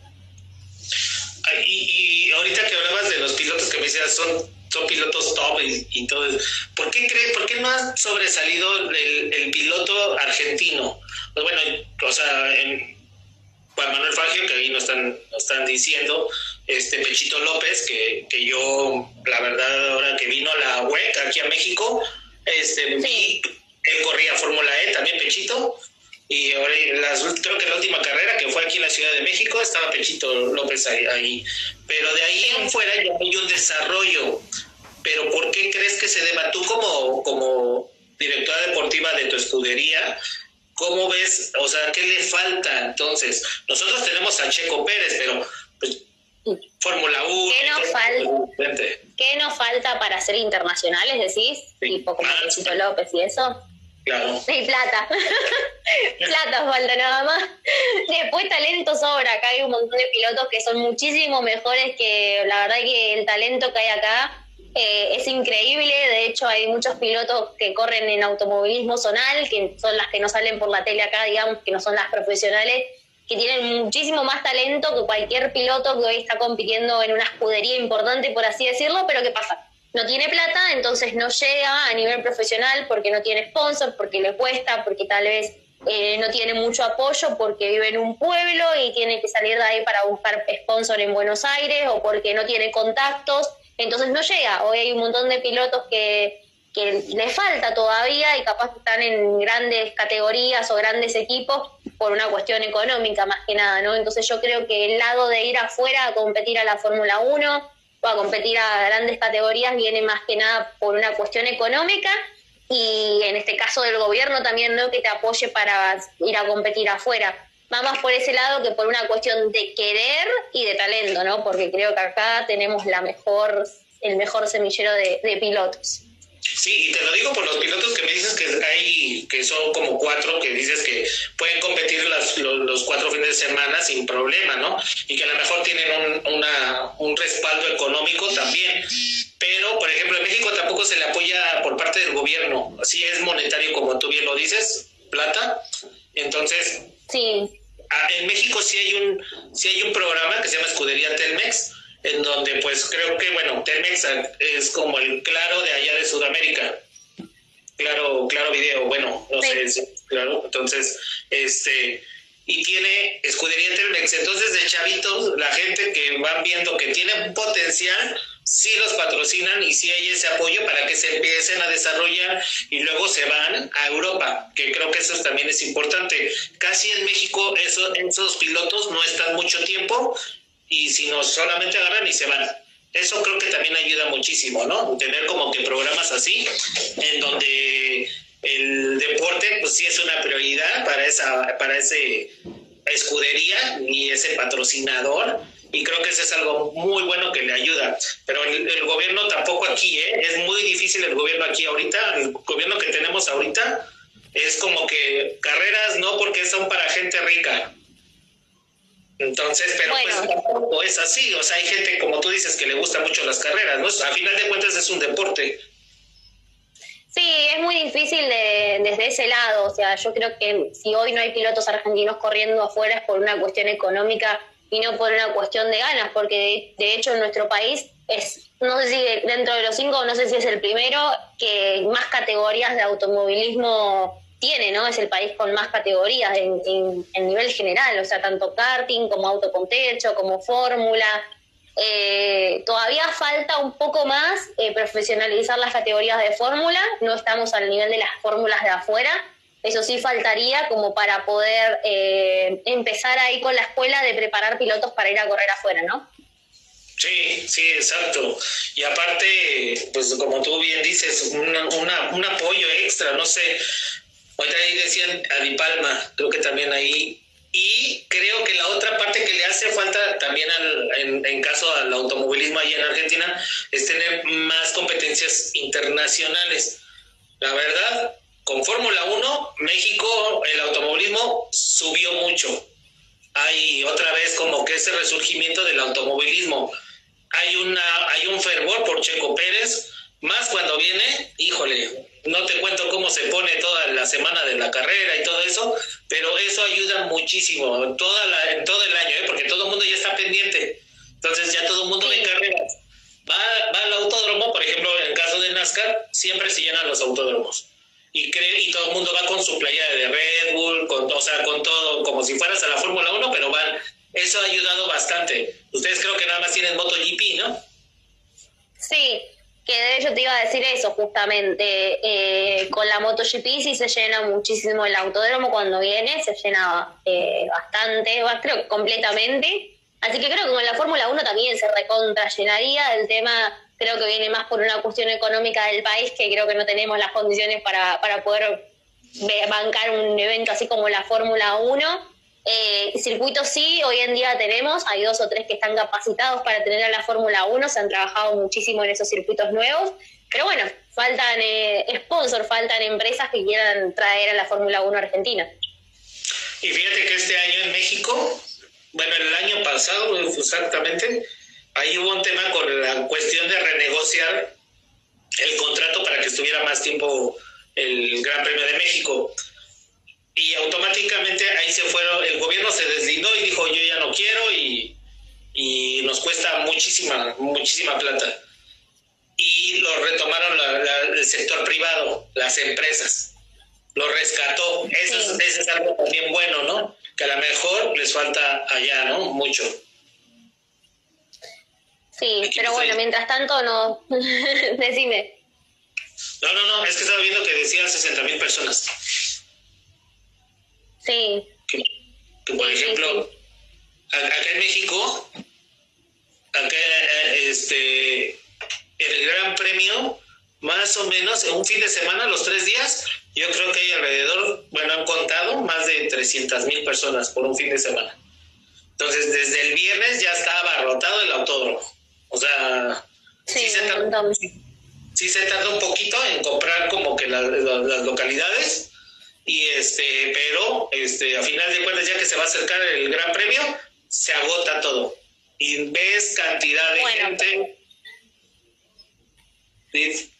Y, y ahorita que hablabas de los pilotos que me decías, son son pilotos top y, todo eso. ¿Por qué, cree, ¿Por qué no ha sobresalido el, piloto argentino? Pues bueno, o sea, en Juan Manuel Fangio, que ahí nos están, están diciendo, este Pechito López, que, que yo, la verdad, ahora que vino la WEC aquí a México, este, vi, él corría Fórmula E, también Pechito, y ahora las, creo que la última carrera que fue aquí en la Ciudad de México estaba Pechito López ahí, pero de ahí en fuera ya hay un desarrollo. Pero ¿por qué crees que se deba? Tú como, como directora deportiva de tu escudería, ¿cómo ves? O sea, ¿qué le falta entonces? Nosotros tenemos a Checo Pérez, pero pues, Fórmula 1. ¿Qué nos, falta, ¿Qué nos falta para ser internacionales, decís? Tipo como Pechito López y eso. Claro. Sí, plata. plata falta nada más. Después talento sobra. Acá hay un montón de pilotos que son muchísimo mejores que la verdad que el talento que hay acá eh, es increíble. De hecho, hay muchos pilotos que corren en automovilismo zonal, que son las que no salen por la tele acá, digamos, que no son las profesionales, que tienen muchísimo más talento que cualquier piloto que hoy está compitiendo en una escudería importante, por así decirlo, pero ¿qué pasa? No tiene plata, entonces no llega a nivel profesional porque no tiene sponsor, porque le cuesta, porque tal vez eh, no tiene mucho apoyo, porque vive en un pueblo y tiene que salir de ahí para buscar sponsor en Buenos Aires o porque no tiene contactos, entonces no llega. Hoy hay un montón de pilotos que, que le falta todavía y capaz están en grandes categorías o grandes equipos por una cuestión económica más que nada, ¿no? Entonces yo creo que el lado de ir afuera a competir a la Fórmula 1 o a competir a grandes categorías viene más que nada por una cuestión económica y en este caso del gobierno también no que te apoye para ir a competir afuera. Va más por ese lado que por una cuestión de querer y de talento, ¿no? Porque creo que acá tenemos la mejor, el mejor semillero de, de pilotos. Sí, y te lo digo por los pilotos que me dices que hay, que son como cuatro, que dices que pueden competir las, los, cuatro fines de semana sin problema, ¿no? Y que a lo mejor tienen un, una, un respaldo económico también. Pero, por ejemplo, en México tampoco se le apoya por parte del gobierno. Así es monetario, como tú bien lo dices, plata. Entonces, sí. en México sí hay un, sí hay un programa que se llama Escudería Telmex, en donde pues creo que, bueno, Telmex es como el claro de allá de Sudamérica. Claro, claro video, bueno, no sé, claro, entonces, este, y tiene escudería Telmex, entonces de chavitos, la gente que van viendo que tiene potencial, sí los patrocinan y sí hay ese apoyo para que se empiecen a desarrollar y luego se van a Europa, que creo que eso también es importante. Casi en México eso, esos pilotos no están mucho tiempo y si no solamente agarran y se van. Eso creo que también ayuda muchísimo, ¿no? Tener como que programas así, en donde el deporte, pues sí es una prioridad para esa, para ese escudería y ese patrocinador. Y creo que eso es algo muy bueno que le ayuda. Pero el, gobierno tampoco aquí, ¿eh? Es muy difícil el gobierno aquí ahorita. El gobierno que tenemos ahorita es como que carreras no porque son para gente rica entonces, pero pues es así, o sea, hay gente, como tú dices, que le gusta mucho las carreras, ¿no? A final de cuentas es un deporte. Sí, es muy difícil desde ese lado, o sea, yo creo que si hoy no hay pilotos argentinos corriendo afuera es por una cuestión económica y no por una cuestión de ganas, porque de, de hecho en nuestro país es, no sé si dentro de los cinco, no sé si es el primero, que más categorías de automovilismo tiene, ¿no? Es el país con más categorías en, nivel general, o sea, tanto karting como auto con techo, como fórmula. Eh, todavía falta un poco más eh, profesionalizar las categorías de fórmula, no estamos al nivel de las fórmulas de afuera, eso sí faltaría como para poder eh, empezar ahí con la escuela de preparar pilotos para ir a correr afuera, ¿no? Sí, sí, exacto. Y aparte, pues como tú bien dices, un apoyo extra, no sé, Ahorita ahí decían Adipalma, creo que también ahí. Y creo que la otra parte que le hace falta también al, en, caso al automovilismo ahí en Argentina es tener más competencias internacionales. La verdad, con Fórmula 1, México, el automovilismo subió mucho. Hay otra vez como que ese resurgimiento del automovilismo. Hay, una, hay un fervor por Checo Pérez, más cuando viene, híjole, no te cuento cómo se pone toda la semana de la carrera y todo eso, pero eso ayuda muchísimo en, toda la, en todo el año, ¿eh? porque todo el mundo ya está pendiente. Entonces ya todo el mundo ve carreras. Va, va al autódromo, por ejemplo, en el caso de NASCAR, siempre se llenan los autódromos. Y, cree, y todo el mundo va con su playa de Red Bull, con, o sea, con todo, como si fueras a la Fórmula 1, pero van eso ha ayudado bastante. Ustedes creo que nada más tienen MotoGP, ¿no? Sí, que de hecho te iba a decir eso justamente. Eh, con la MotoGP sí se llena muchísimo el autódromo cuando viene, se llena eh, bastante, creo que completamente. Así que creo que con la Fórmula 1 también se recontra llenaría. El tema creo que viene más por una cuestión económica del país, que creo que no tenemos las condiciones para, para poder bancar un evento así como la Fórmula 1 eh, circuitos sí, hoy en día tenemos, hay dos o tres que están capacitados para tener a la Fórmula 1, se han trabajado muchísimo en esos circuitos nuevos, pero bueno, faltan eh, sponsors, faltan empresas que quieran traer a la Fórmula 1 Argentina. Y fíjate que este año en México, bueno, el año pasado exactamente, ahí hubo un tema con la cuestión de renegociar el contrato para que estuviera más tiempo el Gran Premio de México y automáticamente ahí se fueron, el gobierno se deslindó y dijo yo ya no quiero y, nos cuesta muchísima, muchísima plata. Y lo retomaron el sector privado, las empresas. Lo rescató. Eso, es, es algo también bueno, ¿no? Que a lo mejor les falta allá, ¿no? Mucho. Sí, pero bueno, mientras tanto no. Decime. No, no, no, es que estaba viendo que decían 60 mil personas. Sí. Que, por ejemplo, acá en México, acá este, en el Gran Premio, más o menos en un fin de semana, los tres días, yo creo que hay alrededor, bueno, han contado más de 300 mil personas por un fin de semana. Entonces, desde el viernes ya estaba abarrotado el autódromo. O sea, sí, se, tarda, sí se tarda un poquito en comprar como que las localidades, y este, pero este, a final de cuentas, ya que se va a acercar el Gran Premio, se agota todo. Y ves cantidad de gente. Sí,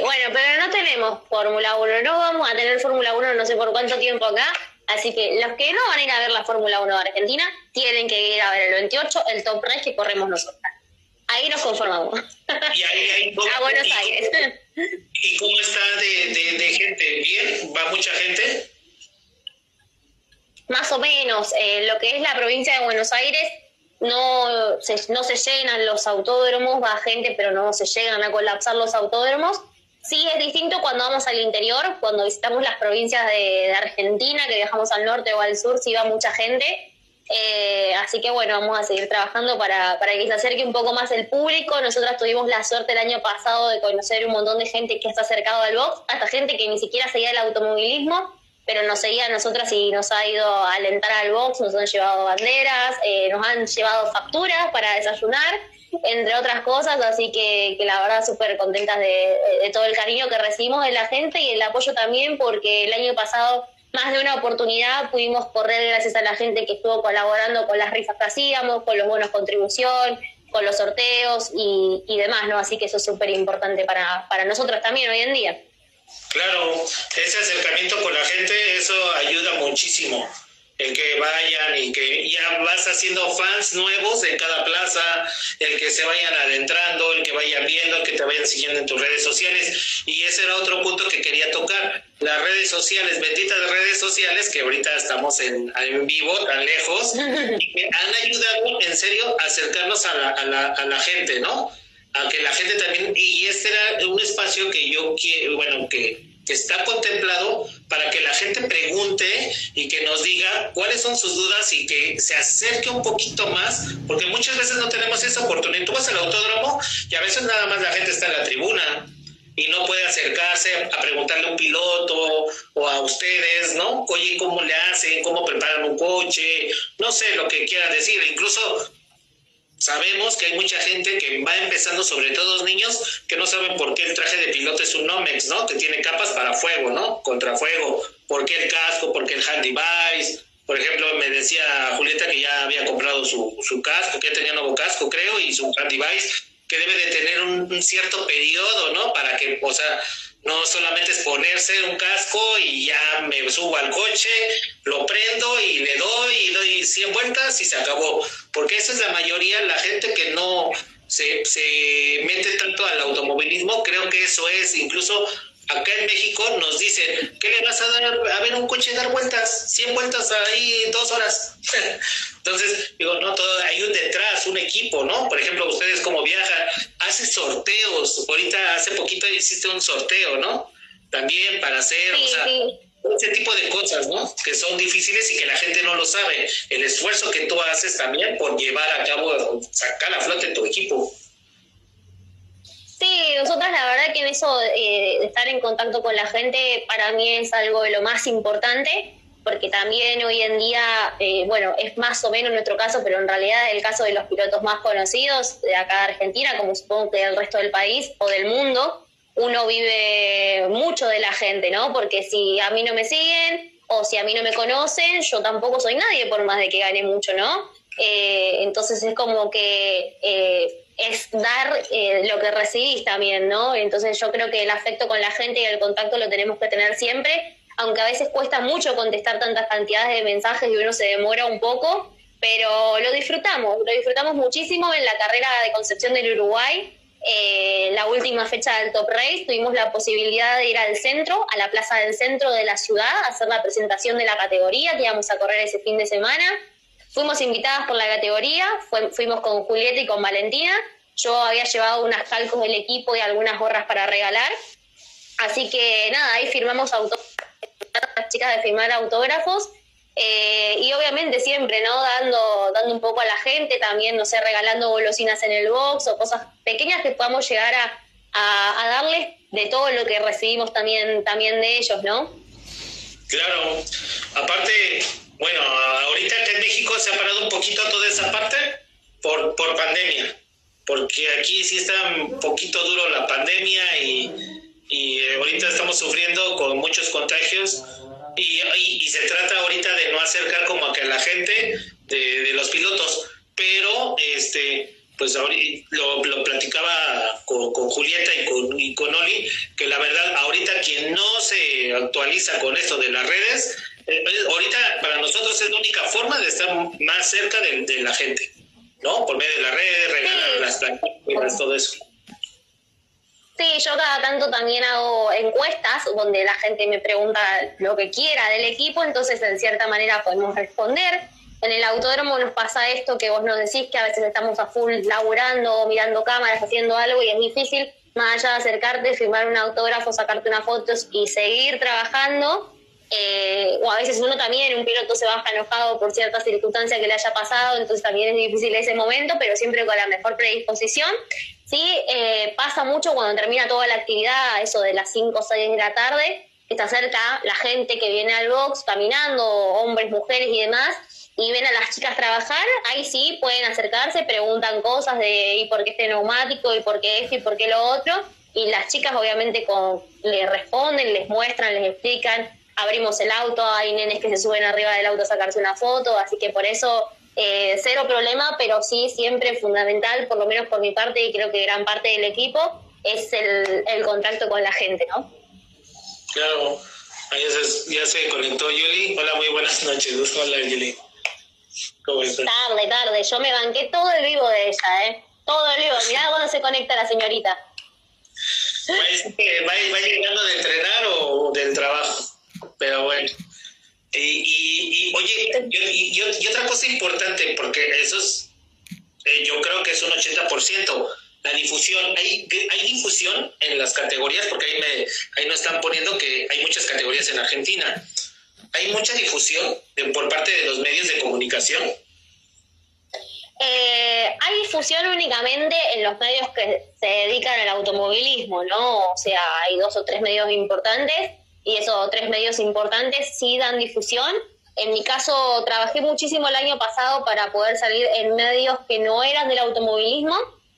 bueno, pero no tenemos Fórmula 1, no vamos a tener Fórmula 1 no sé por cuánto tiempo acá, así que los que no van a ir a ver la Fórmula 1 de Argentina tienen que ir a ver el 28, el top race que corremos nosotros. Ahí nos conformamos. Y ahí, a Buenos Aires. ¿Y cómo está de, gente? ¿Bien? ¿Va mucha gente? Más o menos. Eh, lo que es la provincia de Buenos Aires, no se, no se llenan los autódromos, va gente, pero no se llegan a colapsar los autódromos. Sí, es distinto cuando vamos al interior, cuando visitamos las provincias de, de Argentina, que viajamos al norte o al sur, sí va mucha gente eh, así que bueno, vamos a seguir trabajando para, para que se acerque un poco más el público. Nosotras tuvimos la suerte el año pasado de conocer un montón de gente que está acercado al box, hasta gente que ni siquiera seguía el automovilismo, pero nos seguía a nosotras y nos ha ido a alentar al box, nos han llevado banderas, eh, nos han llevado facturas para desayunar, entre otras cosas, así que, que la verdad súper contentas de, de todo el cariño que recibimos de la gente y el apoyo también, porque el año pasado más de una oportunidad pudimos correr gracias a la gente que estuvo colaborando con las rifas que hacíamos, con los bonos contribución, con los sorteos y, y demás, ¿no? Así que eso es súper importante para, para nosotros también hoy en día. Claro, ese acercamiento con la gente, eso ayuda muchísimo el que vayan y que ya vas haciendo fans nuevos en cada plaza, el que se vayan adentrando, el que vayan viendo, el que te vayan siguiendo en tus redes sociales. Y ese era otro punto que quería tocar. Las redes sociales, benditas redes sociales, que ahorita estamos en, en vivo, tan lejos, y que han ayudado en serio a acercarnos a la, a la, a la gente, ¿no? A que la gente también, y este era un espacio que yo quiero, bueno, que que está contemplado para que la gente pregunte y que nos diga cuáles son sus dudas y que se acerque un poquito más, porque muchas veces no tenemos esa oportunidad. Tú vas al autódromo y a veces nada más la gente está en la tribuna y no puede acercarse a preguntarle a un piloto o a ustedes, ¿no? Oye, ¿cómo le hacen? ¿Cómo preparan un coche? No sé lo que quieran decir. Incluso Sabemos que hay mucha gente que va empezando, sobre todo niños, que no saben por qué el traje de piloto es un Nomex, ¿no? Que tiene capas para fuego, ¿no? Contra fuego. ¿Por qué el casco? ¿Por qué el hand device? Por ejemplo, me decía Julieta que ya había comprado su, su casco, que ya tenía nuevo casco, creo, y su hand device, que debe de tener un, cierto periodo, ¿no? Para que, o sea, no solamente es ponerse un casco y ya me subo al coche, lo prendo y le doy y doy 100 vueltas y se acabó. Porque esa es la mayoría, la gente que no se, se mete tanto al automovilismo, creo que eso es incluso Acá en México nos dicen, ¿qué le vas a dar a ver un coche dar vueltas? 100 vueltas ahí en dos horas. Entonces, digo, no, todo, hay un detrás, un equipo, ¿no? Por ejemplo, ustedes como viajan, hace sorteos. Ahorita hace poquito hiciste un sorteo, ¿no? También para hacer, o sea, ese tipo de cosas, ¿no? Que son difíciles y que la gente no lo sabe. El esfuerzo que tú haces también por llevar a cabo, sacar a flote tu equipo. Sí, nosotras la verdad que en eso eh, estar en contacto con la gente para mí es algo de lo más importante, porque también hoy en día, eh, bueno, es más o menos nuestro caso, pero en realidad el caso de los pilotos más conocidos de acá de Argentina, como supongo que del resto del país o del mundo, uno vive mucho de la gente, ¿no? Porque si a mí no me siguen o si a mí no me conocen, yo tampoco soy nadie por más de que gane mucho, ¿no? Eh, entonces es como que es dar eh, lo que recibís también, ¿no? Entonces yo creo que el afecto con la gente y el contacto lo tenemos que tener siempre, aunque a veces cuesta mucho contestar tantas cantidades de mensajes y uno se demora un poco, pero lo disfrutamos, lo disfrutamos muchísimo en la carrera de Concepción del Uruguay. Eh, la última fecha del Top Race tuvimos la posibilidad de ir al centro, a la plaza del centro de la ciudad, a hacer la presentación de la categoría que íbamos a correr ese fin de semana Fuimos invitadas por la categoría, fuimos con Julieta y con Valentina. Yo había llevado unas calcos del equipo y algunas gorras para regalar. Así que nada, ahí firmamos autógrafos, las chicas de firmar autógrafos. Eh, y obviamente siempre, ¿no? Dando, dando un poco a la gente, también, no sé, regalando golosinas en el box o cosas pequeñas que podamos llegar a, a darles de todo lo que recibimos también, también de ellos, ¿no? Claro, aparte, bueno, ahorita que en México se ha parado un poquito toda esa parte por, por pandemia, porque aquí sí está un poquito duro la pandemia y, y eh, ahorita estamos sufriendo con muchos contagios. Y, y, se trata ahorita de no acercar como a que la gente de, de los pilotos, pero este pues ahorita lo, lo platicaba con, con, Julieta y con, y con Oli, que la verdad ahorita quien no se actualiza con esto de las redes, eh, ahorita para nosotros es la única forma de estar más cerca de, la gente, ¿no? Por medio de las redes, regalar las plantillas, todo eso. Sí, yo cada tanto también hago encuestas donde la gente me pregunta lo que quiera del equipo, entonces en cierta manera podemos responder. En el autódromo nos pasa esto que vos nos decís que a veces estamos a full laburando, mirando cámaras, haciendo algo y es difícil, más allá de acercarte, firmar un autógrafo, sacarte unas fotos y seguir trabajando eh, o a veces uno también, un piloto se baja enojado por cierta circunstancia que le haya pasado, entonces también es difícil ese momento, pero siempre con la mejor predisposición. Sí, eh, pasa mucho cuando termina toda la actividad, eso de las 5 o 6 de la tarde, que se acerca la gente que viene al box caminando, hombres, mujeres y demás, y ven a las chicas trabajar, ahí sí pueden acercarse, preguntan cosas de ¿y por qué este neumático? ¿y por qué esto? ¿y por qué lo otro? Y las chicas obviamente con, les responden, les muestran, les explican abrimos el auto, hay nenes que se suben arriba del auto a sacarse una foto, así que por eso eh, cero problema, pero sí siempre fundamental, por lo menos por mi parte y creo que gran parte del equipo, es el, el contacto con la gente, ¿no? Claro, ahí ya se, conectó Yuli. Hola, muy buenas noches. Hola, Yuli. ¿Cómo estás? Tarde, tarde. Yo me banqué todo el vivo de ella, ¿eh? Todo el vivo. Mirá cuando se conecta la señorita. ¿Va, va llegando de entrenar o del trabajo? Pero bueno. Y, oye, y, otra cosa importante, porque eso es, eh, yo creo que es un 80%, la difusión. Hay, hay difusión en las categorías, porque ahí, me, ahí nos están poniendo que hay muchas categorías en Argentina. Hay mucha difusión por parte de los medios de comunicación. Eh, hay difusión únicamente en los medios que se dedican al automovilismo, ¿no? O sea, hay dos o tres medios importantes y esos tres medios importantes sí dan difusión. En mi caso, trabajé muchísimo el año pasado para poder salir en medios que no eran del automovilismo,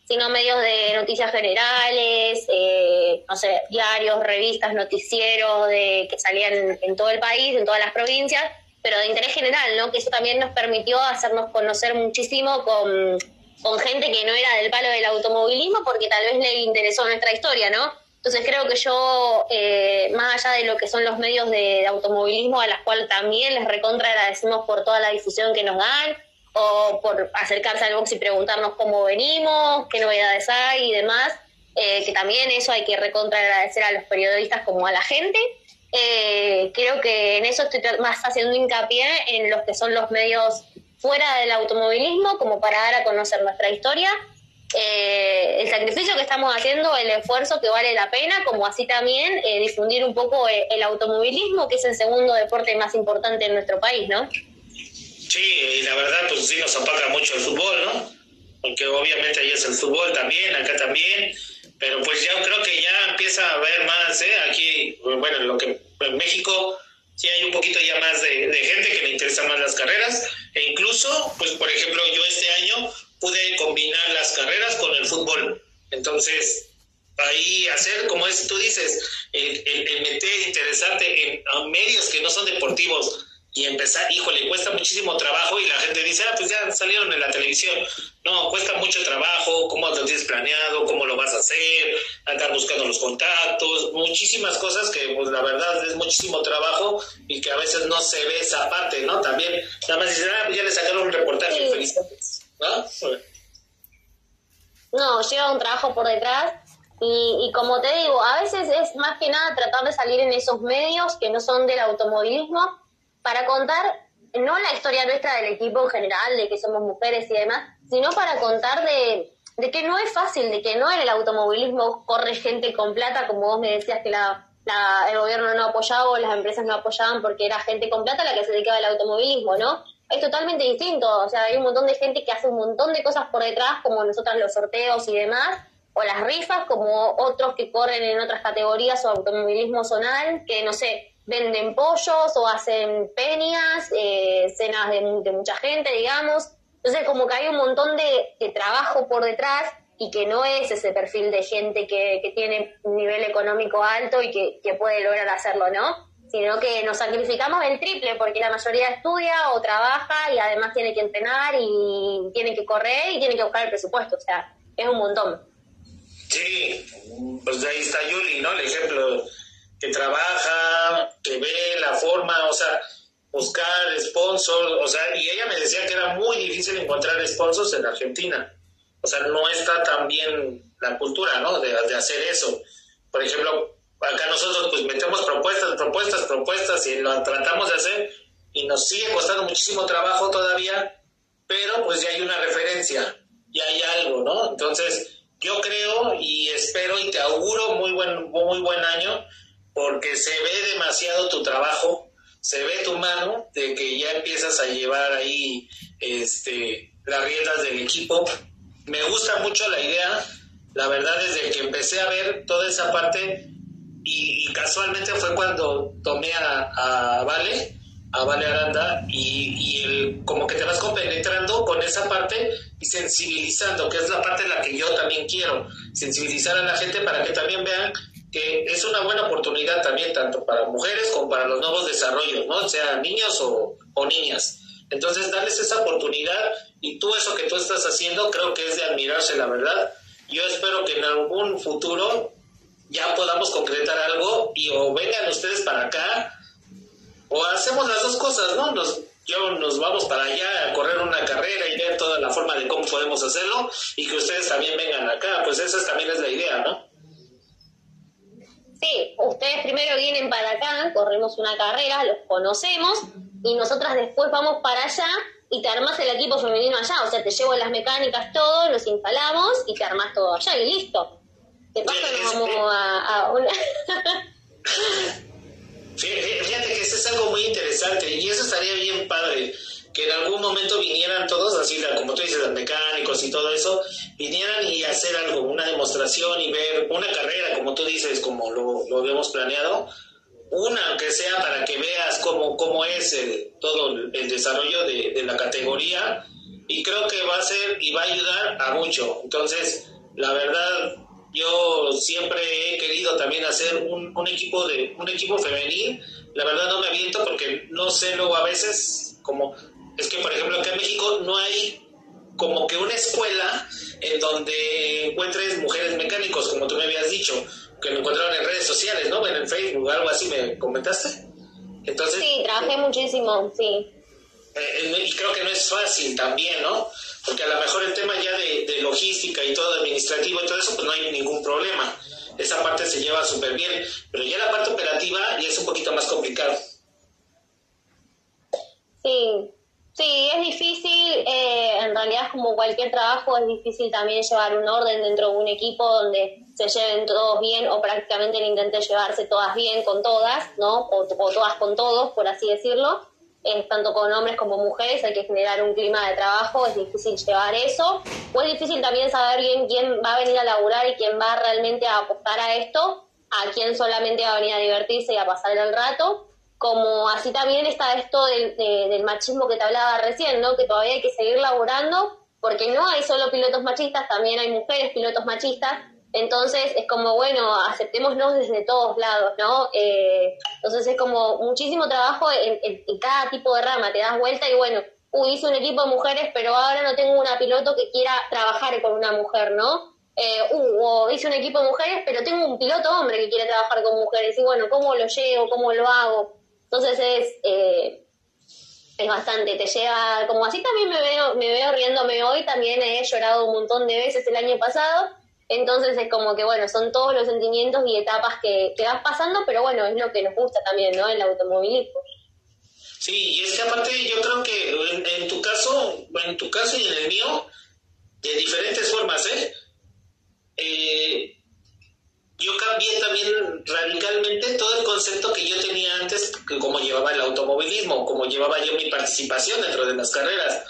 sino medios de noticias generales, eh, no sé, diarios, revistas, noticieros de, que salían en todo el país, en todas las provincias, pero de interés general, ¿no? Que eso también nos permitió hacernos conocer muchísimo con, con gente que no era del palo del automovilismo, porque tal vez le interesó nuestra historia, ¿no? Entonces creo que yo, eh, más allá de lo que son los medios de, automovilismo, a las cuales también les recontra agradecemos por toda la difusión que nos dan, o por acercarse al box y preguntarnos cómo venimos, qué novedades hay y demás, eh, que también eso hay que recontra agradecer a los periodistas como a la gente. Eh, creo que en eso estoy más haciendo hincapié en los que son los medios fuera del automovilismo, como para dar a conocer nuestra historia, eh, el sacrificio que estamos haciendo, el esfuerzo que vale la pena, como así también difundir un poco el, automovilismo, que es el segundo deporte más importante en nuestro país, ¿no? Sí, y la verdad, pues sí nos apaga mucho el fútbol, ¿no? Porque obviamente ahí es el fútbol también, acá también, pero pues ya creo que ya empieza a haber más, ¿eh? Aquí, bueno, en lo que en México sí hay un poquito ya más de, gente que le interesan más las carreras, e incluso, pues por ejemplo, yo este año pude combinar las carreras con el fútbol. Entonces, ahí hacer, como es, tú dices, el, el meter, interesarte en medios que no son deportivos, y empezar, híjole, cuesta muchísimo trabajo y la gente dice, ah, pues ya salieron en la televisión. No, cuesta mucho trabajo, cómo lo tienes planeado, cómo lo vas a hacer, andar buscando los contactos, muchísimas cosas que pues la verdad es muchísimo trabajo y que a veces no se ve esa parte, ¿no? También, nada más dicen, ah, pues ya le sacaron un reportaje, felicidades, ¿no? Lleva un trabajo por detrás y, y, como te digo, a veces es más que nada tratar de salir en esos medios que no son del automovilismo para contar no la historia nuestra del equipo en general, de que somos mujeres y demás, sino para contar de, que no es fácil, de que no en el automovilismo corre gente con plata, como vos me decías que la, el gobierno no apoyaba o las empresas no apoyaban porque era gente con plata la que se dedicaba al automovilismo, ¿no? Es totalmente distinto, o sea, hay un montón de gente que hace un montón de cosas por detrás, como nosotras los sorteos y demás, o las rifas, como otros que corren en otras categorías o automovilismo zonal, que no sé, venden pollos o hacen peñas, eh, cenas de, mucha gente, digamos. Entonces, como que hay un montón de, trabajo por detrás y que no es ese perfil de gente que, tiene un nivel económico alto y que, puede lograr hacerlo, ¿no? Sino que nos sacrificamos el triple porque la mayoría estudia o trabaja y además tiene que entrenar y tiene que correr y tiene que buscar el presupuesto. O sea, es un montón. Sí, pues ahí está Yuli, ¿no? El ejemplo que trabaja, que ve la forma, o sea, buscar sponsors, o sea, y ella me decía que era muy difícil encontrar sponsors en Argentina. O sea, no está tan bien la cultura, ¿no? De, hacer eso. Por ejemplo, acá nosotros pues metemos propuestas, propuestas, propuestas y lo tratamos de hacer y nos sigue costando muchísimo trabajo todavía, pero pues ya hay una referencia, ya hay algo, ¿no? Entonces, yo creo y espero y te auguro muy buen, muy buen año porque se ve demasiado tu trabajo, se ve tu mano de que ya empiezas a llevar ahí este, las riendas del equipo. Me gusta mucho la idea, la verdad desde que empecé a ver toda esa parte y, casualmente fue cuando tomé a, Vale, a Vale Aranda y, el, como que te vas compenetrando con esa parte y sensibilizando, que es la parte en la que yo también quiero, sensibilizar a la gente para que también vean que es una buena oportunidad también tanto para mujeres como para los nuevos desarrollos, ¿no? Sean niños o, niñas. Entonces, darles esa oportunidad y tú eso que tú estás haciendo creo que es de admirarse, la verdad. Yo espero que en algún futuro ya podamos concretar algo y o vengan ustedes para acá o hacemos las dos cosas, ¿no? Nos, yo nos vamos para allá a correr una carrera y ver toda la forma de cómo podemos hacerlo y que ustedes también vengan acá, pues esa también es la idea, ¿no? sí, ustedes primero vienen para acá, corremos una carrera, los conocemos y nosotras después vamos para allá y te armas el equipo femenino allá. O sea, te llevo las mecánicas, todo, nos instalamos y te armas todo allá y listo. ¿Qué pasa? Nos vamos a, a una... Fíjate que eso es algo muy interesante y eso estaría bien padre que en algún momento vinieran todos, así como tú dices, los mecánicos y todo eso, vinieran y hacer algo, una demostración y ver una carrera, como tú dices, como lo, lo habíamos planeado, una aunque sea para que veas cómo, cómo es el, todo el desarrollo de, de, la categoría y creo que va a ser y va a ayudar a mucho. Entonces, la verdad, yo siempre he querido también hacer un, un equipo de un equipo femenil. La verdad no me aviento porque no sé luego a veces como es que, por ejemplo, acá en México no hay como que una escuela en donde encuentres mujeres mecánicos, como tú me habías dicho, que lo encontraron en redes sociales, ¿no? En el Facebook, algo así, ¿me comentaste? Entonces, sí, trabajé muchísimo, sí. Eh, y creo que no es fácil también, ¿no? Porque a lo mejor el tema ya de, logística y todo administrativo y todo eso, pues no hay ningún problema. Esa parte se lleva súper bien, pero ya la parte operativa ya es un poquito más complicado. Sí, Sí, es difícil, eh, en realidad como cualquier trabajo es difícil también llevar un orden dentro de un equipo donde se lleven todos bien o prácticamente intenten llevarse todas bien con todas, ¿no? O, todas con todos, por así decirlo. Tanto con hombres como mujeres, hay que generar un clima de trabajo, es difícil llevar eso. O es difícil también saber bien quién va a venir a laburar y quién va realmente a apostar a esto, a quién solamente va a venir a divertirse y a pasar el rato como así también está esto del, del machismo que te hablaba recién, ¿no? Que todavía hay que seguir laburando, porque no hay solo pilotos machistas, también hay mujeres pilotos machistas, entonces es como, bueno, aceptémonos desde todos lados, ¿no? Eh, entonces es como muchísimo trabajo en, cada tipo de rama, te das vuelta y bueno, uy, hice un equipo de mujeres, pero ahora no tengo una piloto que quiera trabajar con una mujer, ¿no? Eh, uh, o hice un equipo de mujeres, pero tengo un piloto hombre que quiere trabajar con mujeres, y bueno, ¿cómo lo llevo? ¿Cómo lo hago? Entonces es, eh, es bastante, te lleva, como así también me veo, me veo riéndome hoy, también he llorado un montón de veces el año pasado, entonces es como que bueno, son todos los sentimientos y etapas que, que vas pasando, pero bueno, es lo que nos gusta también, ¿no? El automovilismo. Sí, y es que aparte yo creo que en, tu caso, en tu caso y en el mío, de diferentes formas, ¿eh? eh yo cambié también radicalmente todo el concepto que yo tenía antes, como llevaba el automovilismo, como llevaba yo mi participación dentro de las carreras.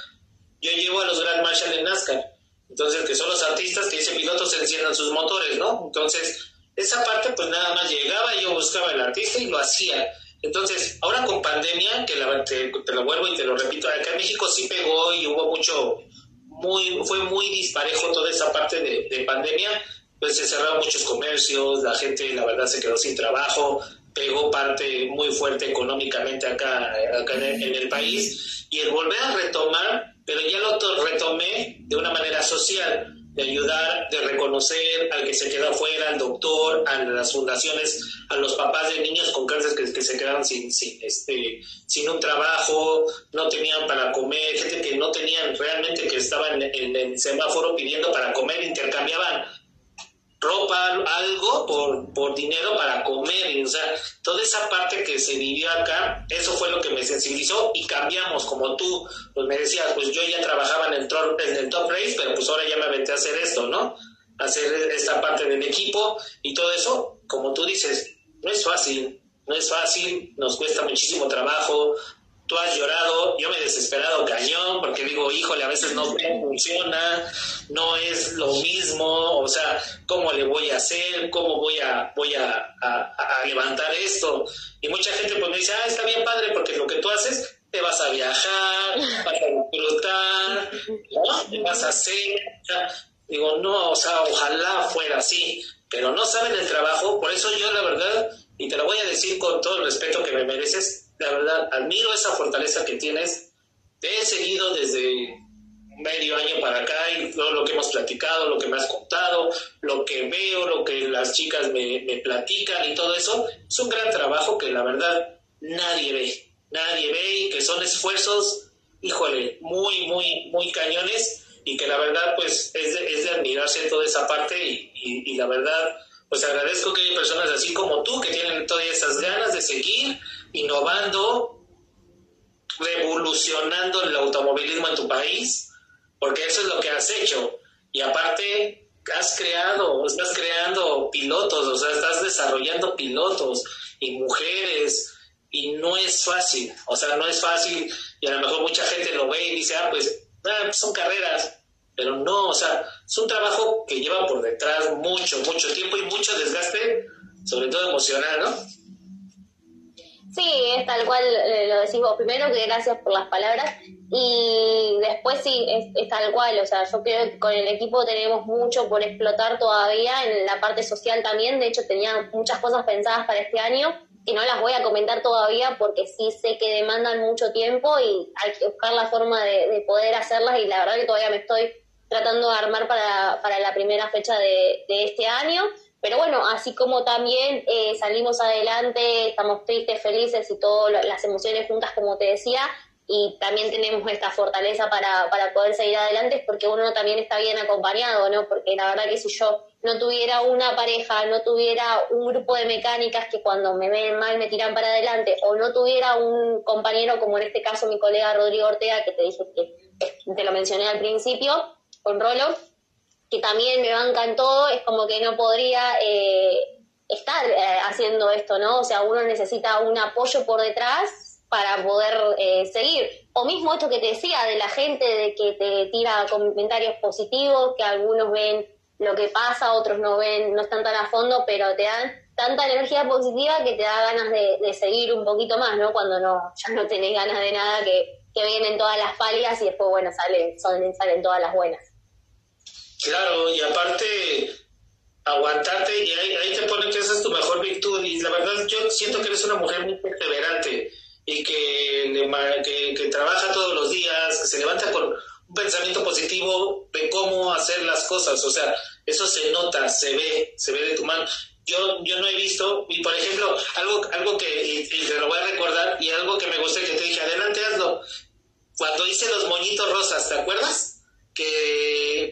Yo llevo a los Grand Marshal en NASCAR, entonces que son los artistas que ese piloto se enciendan sus motores, ¿no? Entonces, esa parte pues nada más llegaba, yo buscaba el artista y lo hacía. Entonces, ahora con pandemia, que te, lo vuelvo y te lo repito, acá en México sí pegó y hubo mucho, muy, fue muy disparejo toda esa parte de, de pandemia, pues se cerraron muchos comercios, la gente la verdad se quedó sin trabajo, pegó parte muy fuerte económicamente acá, acá en, el, país y el volver a retomar, pero ya lo retomé de una manera social, de ayudar, de reconocer al que se quedó afuera, al doctor, a las fundaciones, a los papás de niños con cáncer que, se quedaron sin, sin, este, sin un trabajo, no tenían para comer, gente que no tenían realmente, que estaban en el semáforo pidiendo para comer, intercambiaban ropa, algo por, por dinero para comer. O sea, toda esa parte que se vivió acá, eso fue lo que me sensibilizó y cambiamos, como tú, pues me decías, pues yo ya trabajaba en el, en el top race, pero pues ahora ya me aventé a hacer esto, ¿no? Hacer esta parte del equipo y todo eso, como tú dices, no es fácil, no es fácil, nos cuesta muchísimo trabajo, tú has llorado, yo me he desesperado cañón porque digo, híjole, a veces no funciona, no es lo mismo, o sea, ¿cómo le voy a hacer? ¿Cómo voy a, voy a, levantar esto? Y mucha gente pues me dice, ah, está bien padre porque lo que tú haces, te vas a viajar, vas a disfrutar, ¿no? Te vas a hacer. digo, no, o sea, ojalá fuera así, pero no saben el trabajo, por eso yo la verdad, y te lo voy a decir con todo el respeto que me mereces, la verdad, admiro esa fortaleza que tienes. Te he seguido desde medio año para acá y todo lo que hemos platicado, lo que me has contado, lo que veo, lo que las chicas me, me platican y todo eso, es un gran trabajo que la verdad nadie ve, nadie ve y que son esfuerzos, híjole, muy, muy, muy cañones y que la verdad pues es de, es de admirarse toda esa parte y, y, y la verdad pues agradezco que hay personas así como tú que tienen todas esas ganas de seguir innovando, revolucionando el automovilismo en tu país, porque eso es lo que has hecho. Y aparte, has creado, estás creando pilotos, o sea, estás desarrollando pilotos y mujeres, y no es fácil, o sea, no es fácil, y a lo mejor mucha gente lo ve y dice, ah, pues, ah, son carreras, pero no, o sea, es un trabajo que lleva por detrás mucho, mucho tiempo y mucho desgaste, sobre todo emocional, ¿no? Sí, es tal cual eh, lo decís vos. Primero que gracias por las palabras y después sí, es, tal cual. O sea, yo creo que con el equipo tenemos mucho por explotar todavía en la parte social también. De hecho, tenía muchas cosas pensadas para este año y no las voy a comentar todavía porque sí sé que demandan mucho tiempo y hay que buscar la forma de, poder hacerlas y la verdad que todavía me estoy tratando de armar para, para la primera fecha de, de este año pero bueno, así como también eh, salimos adelante, estamos tristes, felices y todas las emociones juntas, como te decía, y también tenemos esta fortaleza para, para poder seguir adelante es porque uno también está bien acompañado, ¿no? Porque la verdad que si yo no tuviera una pareja, no tuviera un grupo de mecánicas que cuando me ven mal me tiran para adelante, o no tuviera un compañero como en este caso mi colega Rodrigo Ortega, que te dije que te lo mencioné al principio, con Rolo, que también me banca en todo, es como que no podría eh, estar eh, haciendo esto, ¿no? O sea, uno necesita un apoyo por detrás para poder eh, seguir. O mismo esto que te decía de la gente de que te tira comentarios positivos, que algunos ven lo que pasa, otros no ven, no están tan a fondo, pero te dan tanta energía positiva que te da ganas de, seguir un poquito más, ¿no? Cuando no, ya no tenés ganas de nada, que, que vienen todas las pálidas y después, bueno, salen, salen, salen todas las buenas. Claro, y aparte aguantarte y ahí, ahí te pone que esa es tu mejor virtud y la verdad yo siento que eres una mujer muy perseverante y que, que, trabaja todos los días, que se levanta con un pensamiento positivo de cómo hacer las cosas. O sea, eso se nota, se ve, se ve de tu mano. Yo, yo no he visto, y por ejemplo, algo, algo que, y, te lo voy a recordar, y algo que me gusta que te dije, adelante hazlo. Cuando hice los moñitos rosas, ¿te acuerdas? Que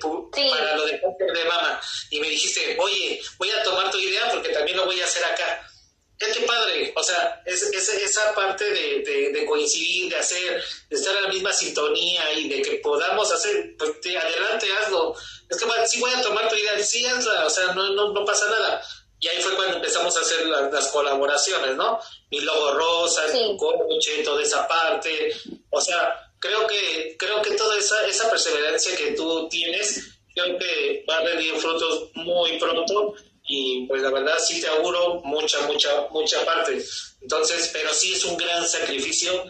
para lo de, de mama, y me dijiste, oye, voy a tomar tu idea porque también lo voy a hacer acá es que padre, o sea, es, esa parte de, de, coincidir, de hacer, de estar en la misma sintonía y de que podamos hacer, pues adelante, hazlo. Es que sí voy a tomar tu idea, sí hazla, o sea, no, no, no pasa nada. Y ahí fue cuando empezamos a hacer las colaboraciones, ¿no? Mi logo rosa, tu coche, toda esa parte. O sea, creo que, creo que toda esa, esa perseverancia que tú tienes, creo que va a rendir frutos muy pronto y pues la verdad sí te auguro mucha, mucha, mucha parte. Entonces, pero sí es un gran sacrificio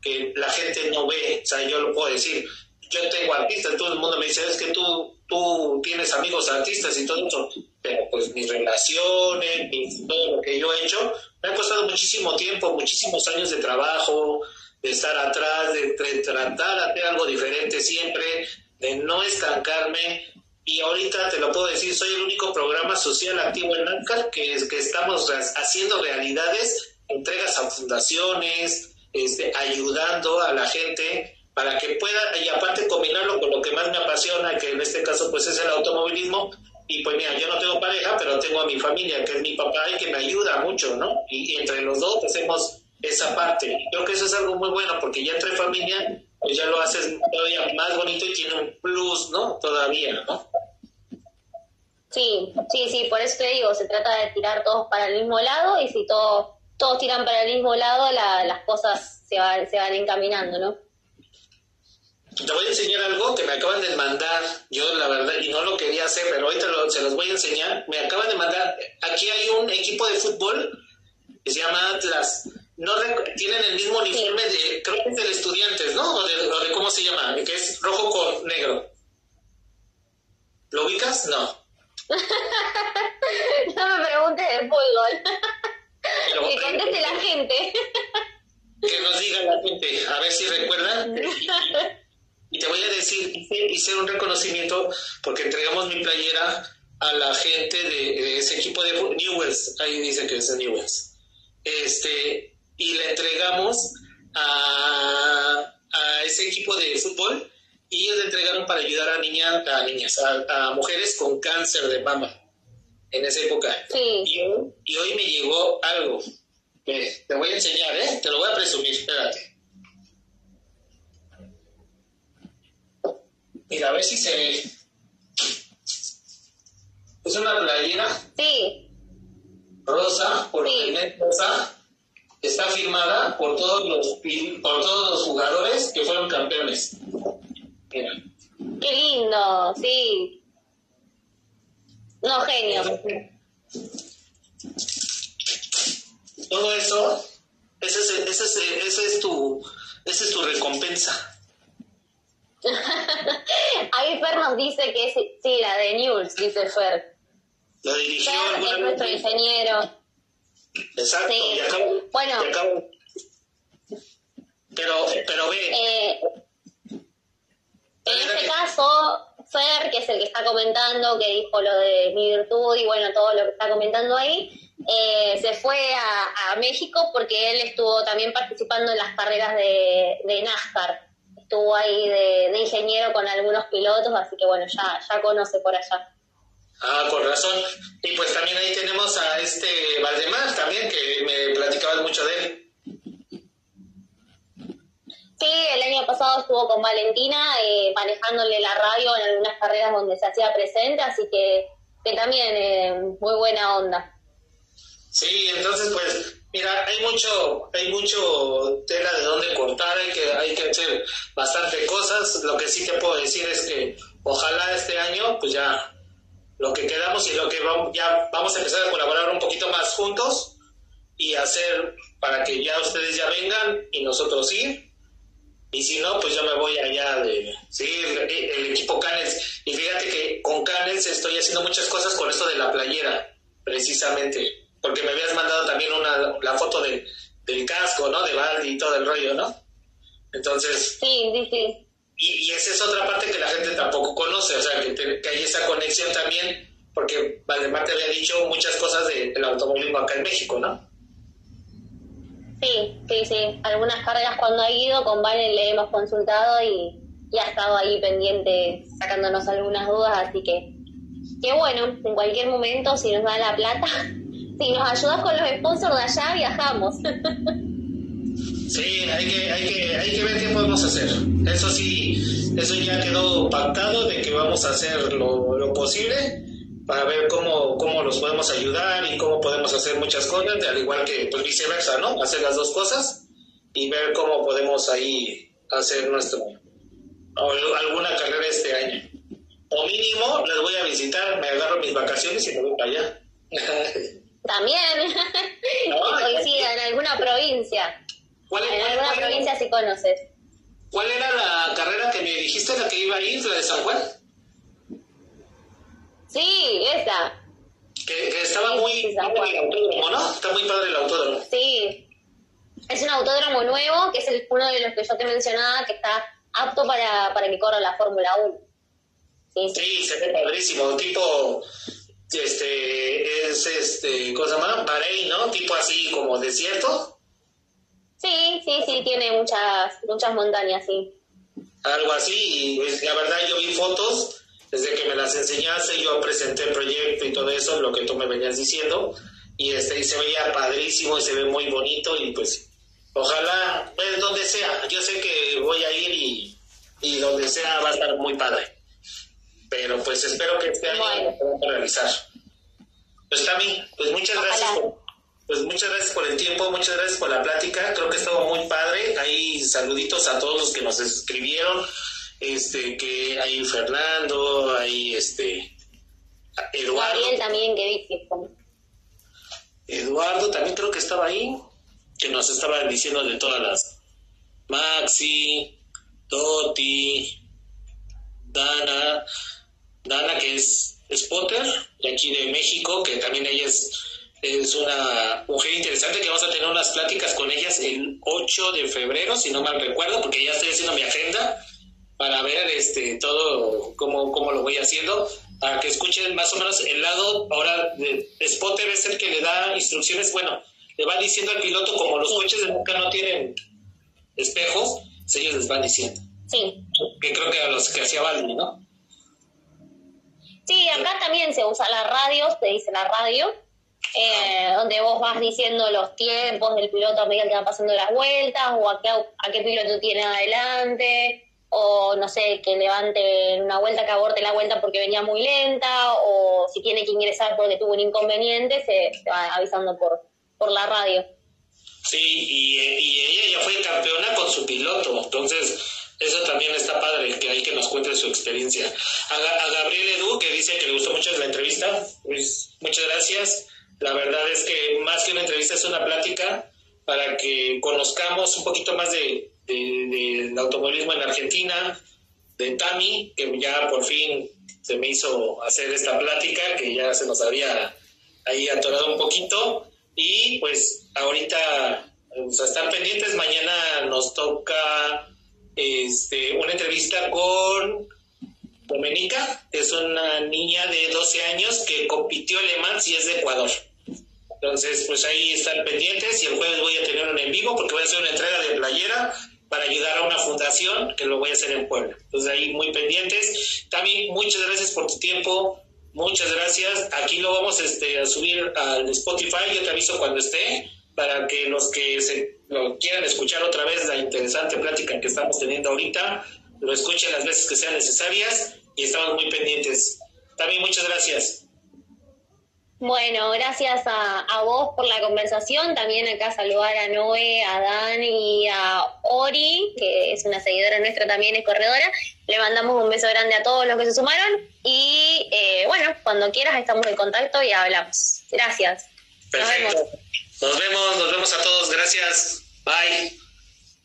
que la gente no ve, o sea, yo lo puedo decir. Yo tengo artistas, todo el mundo me dice, es que tú, tú tienes amigos artistas y todo eso, pero pues mis relaciones, todo lo que yo he hecho, me ha costado muchísimo tiempo, muchísimos años de trabajo, de estar atrás, de, de tratar de hacer algo diferente siempre, de no estancarme, y ahorita te lo puedo decir, soy el único programa social activo en ANCAR que, estamos haciendo realidades, entregas a fundaciones, este, ayudando a la gente para que pueda, y aparte combinarlo con lo que más me apasiona, que en este caso pues es el automovilismo, y pues mira, yo no tengo pareja, pero tengo a mi familia, que es mi papá y que me ayuda mucho, ¿no? Y, entre los dos hacemos esa parte. Creo que eso es algo muy bueno, porque ya entre familia pues ya lo haces todavía más bonito y tiene un plus, ¿no? Todavía, ¿no? Sí, sí, sí, por eso te digo, se trata de tirar todos para el mismo lado y si todos, todos tiran para el mismo lado, las cosas se van, se van encaminando, ¿no? Te voy a enseñar algo que me acaban de mandar, yo la verdad, y no lo quería hacer, pero ahorita se los voy a enseñar. Me acaban de mandar, aquí hay un equipo de fútbol que se llama Atlas no tienen el mismo uniforme de, creo que es del estudiantes, ¿no? O de, cómo se llama, que es rojo con negro. ¿Lo ubicas? No. no me preguntes de fútbol. que conteste la gente. que nos diga la gente, a ver si recuerdan. Y te voy a decir, hice, un reconocimiento porque entregamos mi playera a la gente de, ese equipo de Newells, ahí dice que es de Newells. Este, y le entregamos a, a ese equipo de fútbol y ellos le entregaron para ayudar a niñas, a niñas, a, mujeres con cáncer de mama en esa época. Y, hoy, me llegó algo. te voy a enseñar, ¿eh? Te lo voy a presumir, espérate. Mira, a ver si se ve. Es una playera. Sí. Rosa, por sí. rosa está firmada por todos los por todos los jugadores que fueron campeones. Mira. Qué lindo, sí. No, genio. Todo eso, ese es, ese es, ese es tu, esa es tu recompensa. Ahí Fer nos dice que es, sí, la de News, dice Fer. La dirigió Fer es nuestro ingeniero. Exacto. bueno. Pero, pero ve. Eh, en este caso, Fer, que es el que está comentando, que dijo lo de mi virtud y bueno, todo lo que está comentando ahí, eh, se fue a, México porque él estuvo también participando en las carreras de, de NASCAR. Estuvo ahí de, ingeniero con algunos pilotos, así que bueno, ya, ya conoce por allá. Ah, con razón. Y pues también ahí tenemos a este Valdemar también, que me platicabas mucho de él. Sí, el año pasado estuvo con Valentina eh, manejándole la radio en algunas carreras donde se hacía presente, así que, que también eh, muy buena onda. Sí, entonces pues mira, hay mucho hay mucho tela de dónde cortar, hay que hay que hacer bastante cosas. Lo que sí te puedo decir es que ojalá este año pues ya lo que quedamos y lo que vamos, ya vamos a empezar a colaborar un poquito más juntos y hacer para que ya ustedes ya vengan y nosotros ir. Y si no, pues yo me voy allá de sí, el, equipo Canes. Y fíjate que con Canes estoy haciendo muchas cosas con esto de la playera, precisamente porque me habías mandado también una, la foto del casco, ¿no? De Baldi y todo el rollo, ¿no? Entonces... Sí, sí, sí. Y, esa es otra parte que la gente tampoco conoce, o sea, que, hay esa conexión también, porque Valdemar te había dicho muchas cosas del automovilismo acá en México, ¿no? Sí, sí, sí. Algunas carreras cuando ha ido con Valen le hemos consultado y, y ha estado ahí pendiente sacándonos algunas dudas, así que, que bueno, en cualquier momento si nos da la plata si nos ayudas con los sponsors de allá, viajamos. Sí, hay que, hay, que, hay que ver qué podemos hacer. Eso sí, eso ya quedó pactado de que vamos a hacer lo, lo posible para ver cómo, cómo los podemos ayudar y cómo podemos hacer muchas cosas, al igual que pues viceversa, ¿no? Hacer las dos cosas y ver cómo podemos ahí hacer nuestro alguna carrera este año. O mínimo les voy a visitar, me agarro mis vacaciones y me voy para allá. También. coincida en alguna provincia. ¿Cuál, en alguna provincia si conoces. ¿Cuál era la carrera que me dijiste, la que iba a ir, la de San Juan? Sí, esa. Que, estaba muy, muy padre el autódromo, ¿no? Está muy padre el autódromo. Sí. Es un autódromo nuevo, que es el, uno de los que yo te mencionaba, que está apto para, para que corra la Fórmula 1. Sí, sí. sí, se ve padrísimo. Tipo, este es este cosa más Bahrein, ¿no? Tipo así como desierto. Sí, sí, sí, tiene muchas muchas montañas, sí. Algo así, y pues, la verdad yo vi fotos desde que me las enseñaste, yo presenté el proyecto y todo eso, lo que tú me venías diciendo, y este y se veía padrísimo y se ve muy bonito y pues ojalá, pues donde sea, yo sé que voy a ir y, y donde sea va a estar muy padre pero pues espero que este año lo podamos realizar. Pues Tami, pues muchas gracias por, pues muchas gracias por el tiempo, muchas gracias por la plática, creo que estuvo muy padre, ahí saluditos a todos los que nos escribieron, este, que hay Fernando, hay este, Eduardo. Gabriel también, que dice. Eduardo también creo que estaba ahí, que nos estaba diciendo de todas las Maxi, Toti, Dana, Dana, que es spotter de aquí de México, que también ella es, es una mujer interesante, que vamos a tener unas pláticas con ellas el 8 de febrero, si no mal recuerdo, porque ya estoy haciendo mi agenda para ver este todo cómo, cómo lo voy haciendo, para que escuchen más o menos el lado, ahora de spotter es el que le da instrucciones, bueno, le va diciendo al piloto como los coches de nunca no tienen espejos, pues ellos les van diciendo. Sí. Que creo que a los que hacía Valdi, ¿no? Sí, acá también se usa la radio, se dice la radio, eh, donde vos vas diciendo los tiempos del piloto a medida que va pasando las vueltas, o a qué, a qué piloto tiene adelante, o no sé, que levante una vuelta, que aborte la vuelta porque venía muy lenta, o si tiene que ingresar porque tuvo un inconveniente, se, va avisando por, por la radio. Sí, y, y ella ya fue campeona con su piloto, entonces eso también está padre, que hay que nos cuente su experiencia. A, Gabriel Edu, que dice que le gustó mucho la entrevista, pues muchas gracias. La verdad es que más que una entrevista es una plática para que conozcamos un poquito más de, del automovilismo en Argentina, de Tami, que ya por fin se me hizo hacer esta plática, que ya se nos había ahí atorado un poquito. Y pues ahorita, vamos a estar pendientes, mañana nos toca este, una entrevista con Domenica, es una niña de 12 años que compitió en Le y es de Ecuador. Entonces, pues ahí están pendientes y el jueves voy a tener un en vivo porque voy a hacer una entrega de playera para ayudar a una fundación que lo voy a hacer en Puebla. Entonces ahí muy pendientes. También muchas gracias por tu tiempo. Muchas gracias. Aquí lo vamos este, a subir al Spotify. Yo te aviso cuando esté para que los que se lo quieran escuchar otra vez la interesante plática que estamos teniendo ahorita, lo escuchen las veces que sean necesarias y estamos muy pendientes. También muchas gracias. Bueno, gracias a, vos por la conversación. También acá saludar a Noé, a Dan y a Ori, que es una seguidora nuestra también, es corredora. Le mandamos un beso grande a todos los que se sumaron. Y eh, bueno, cuando quieras estamos en contacto y hablamos. Gracias. Perfecto. Nos vemos, nos vemos a todos. Gracias. Bye.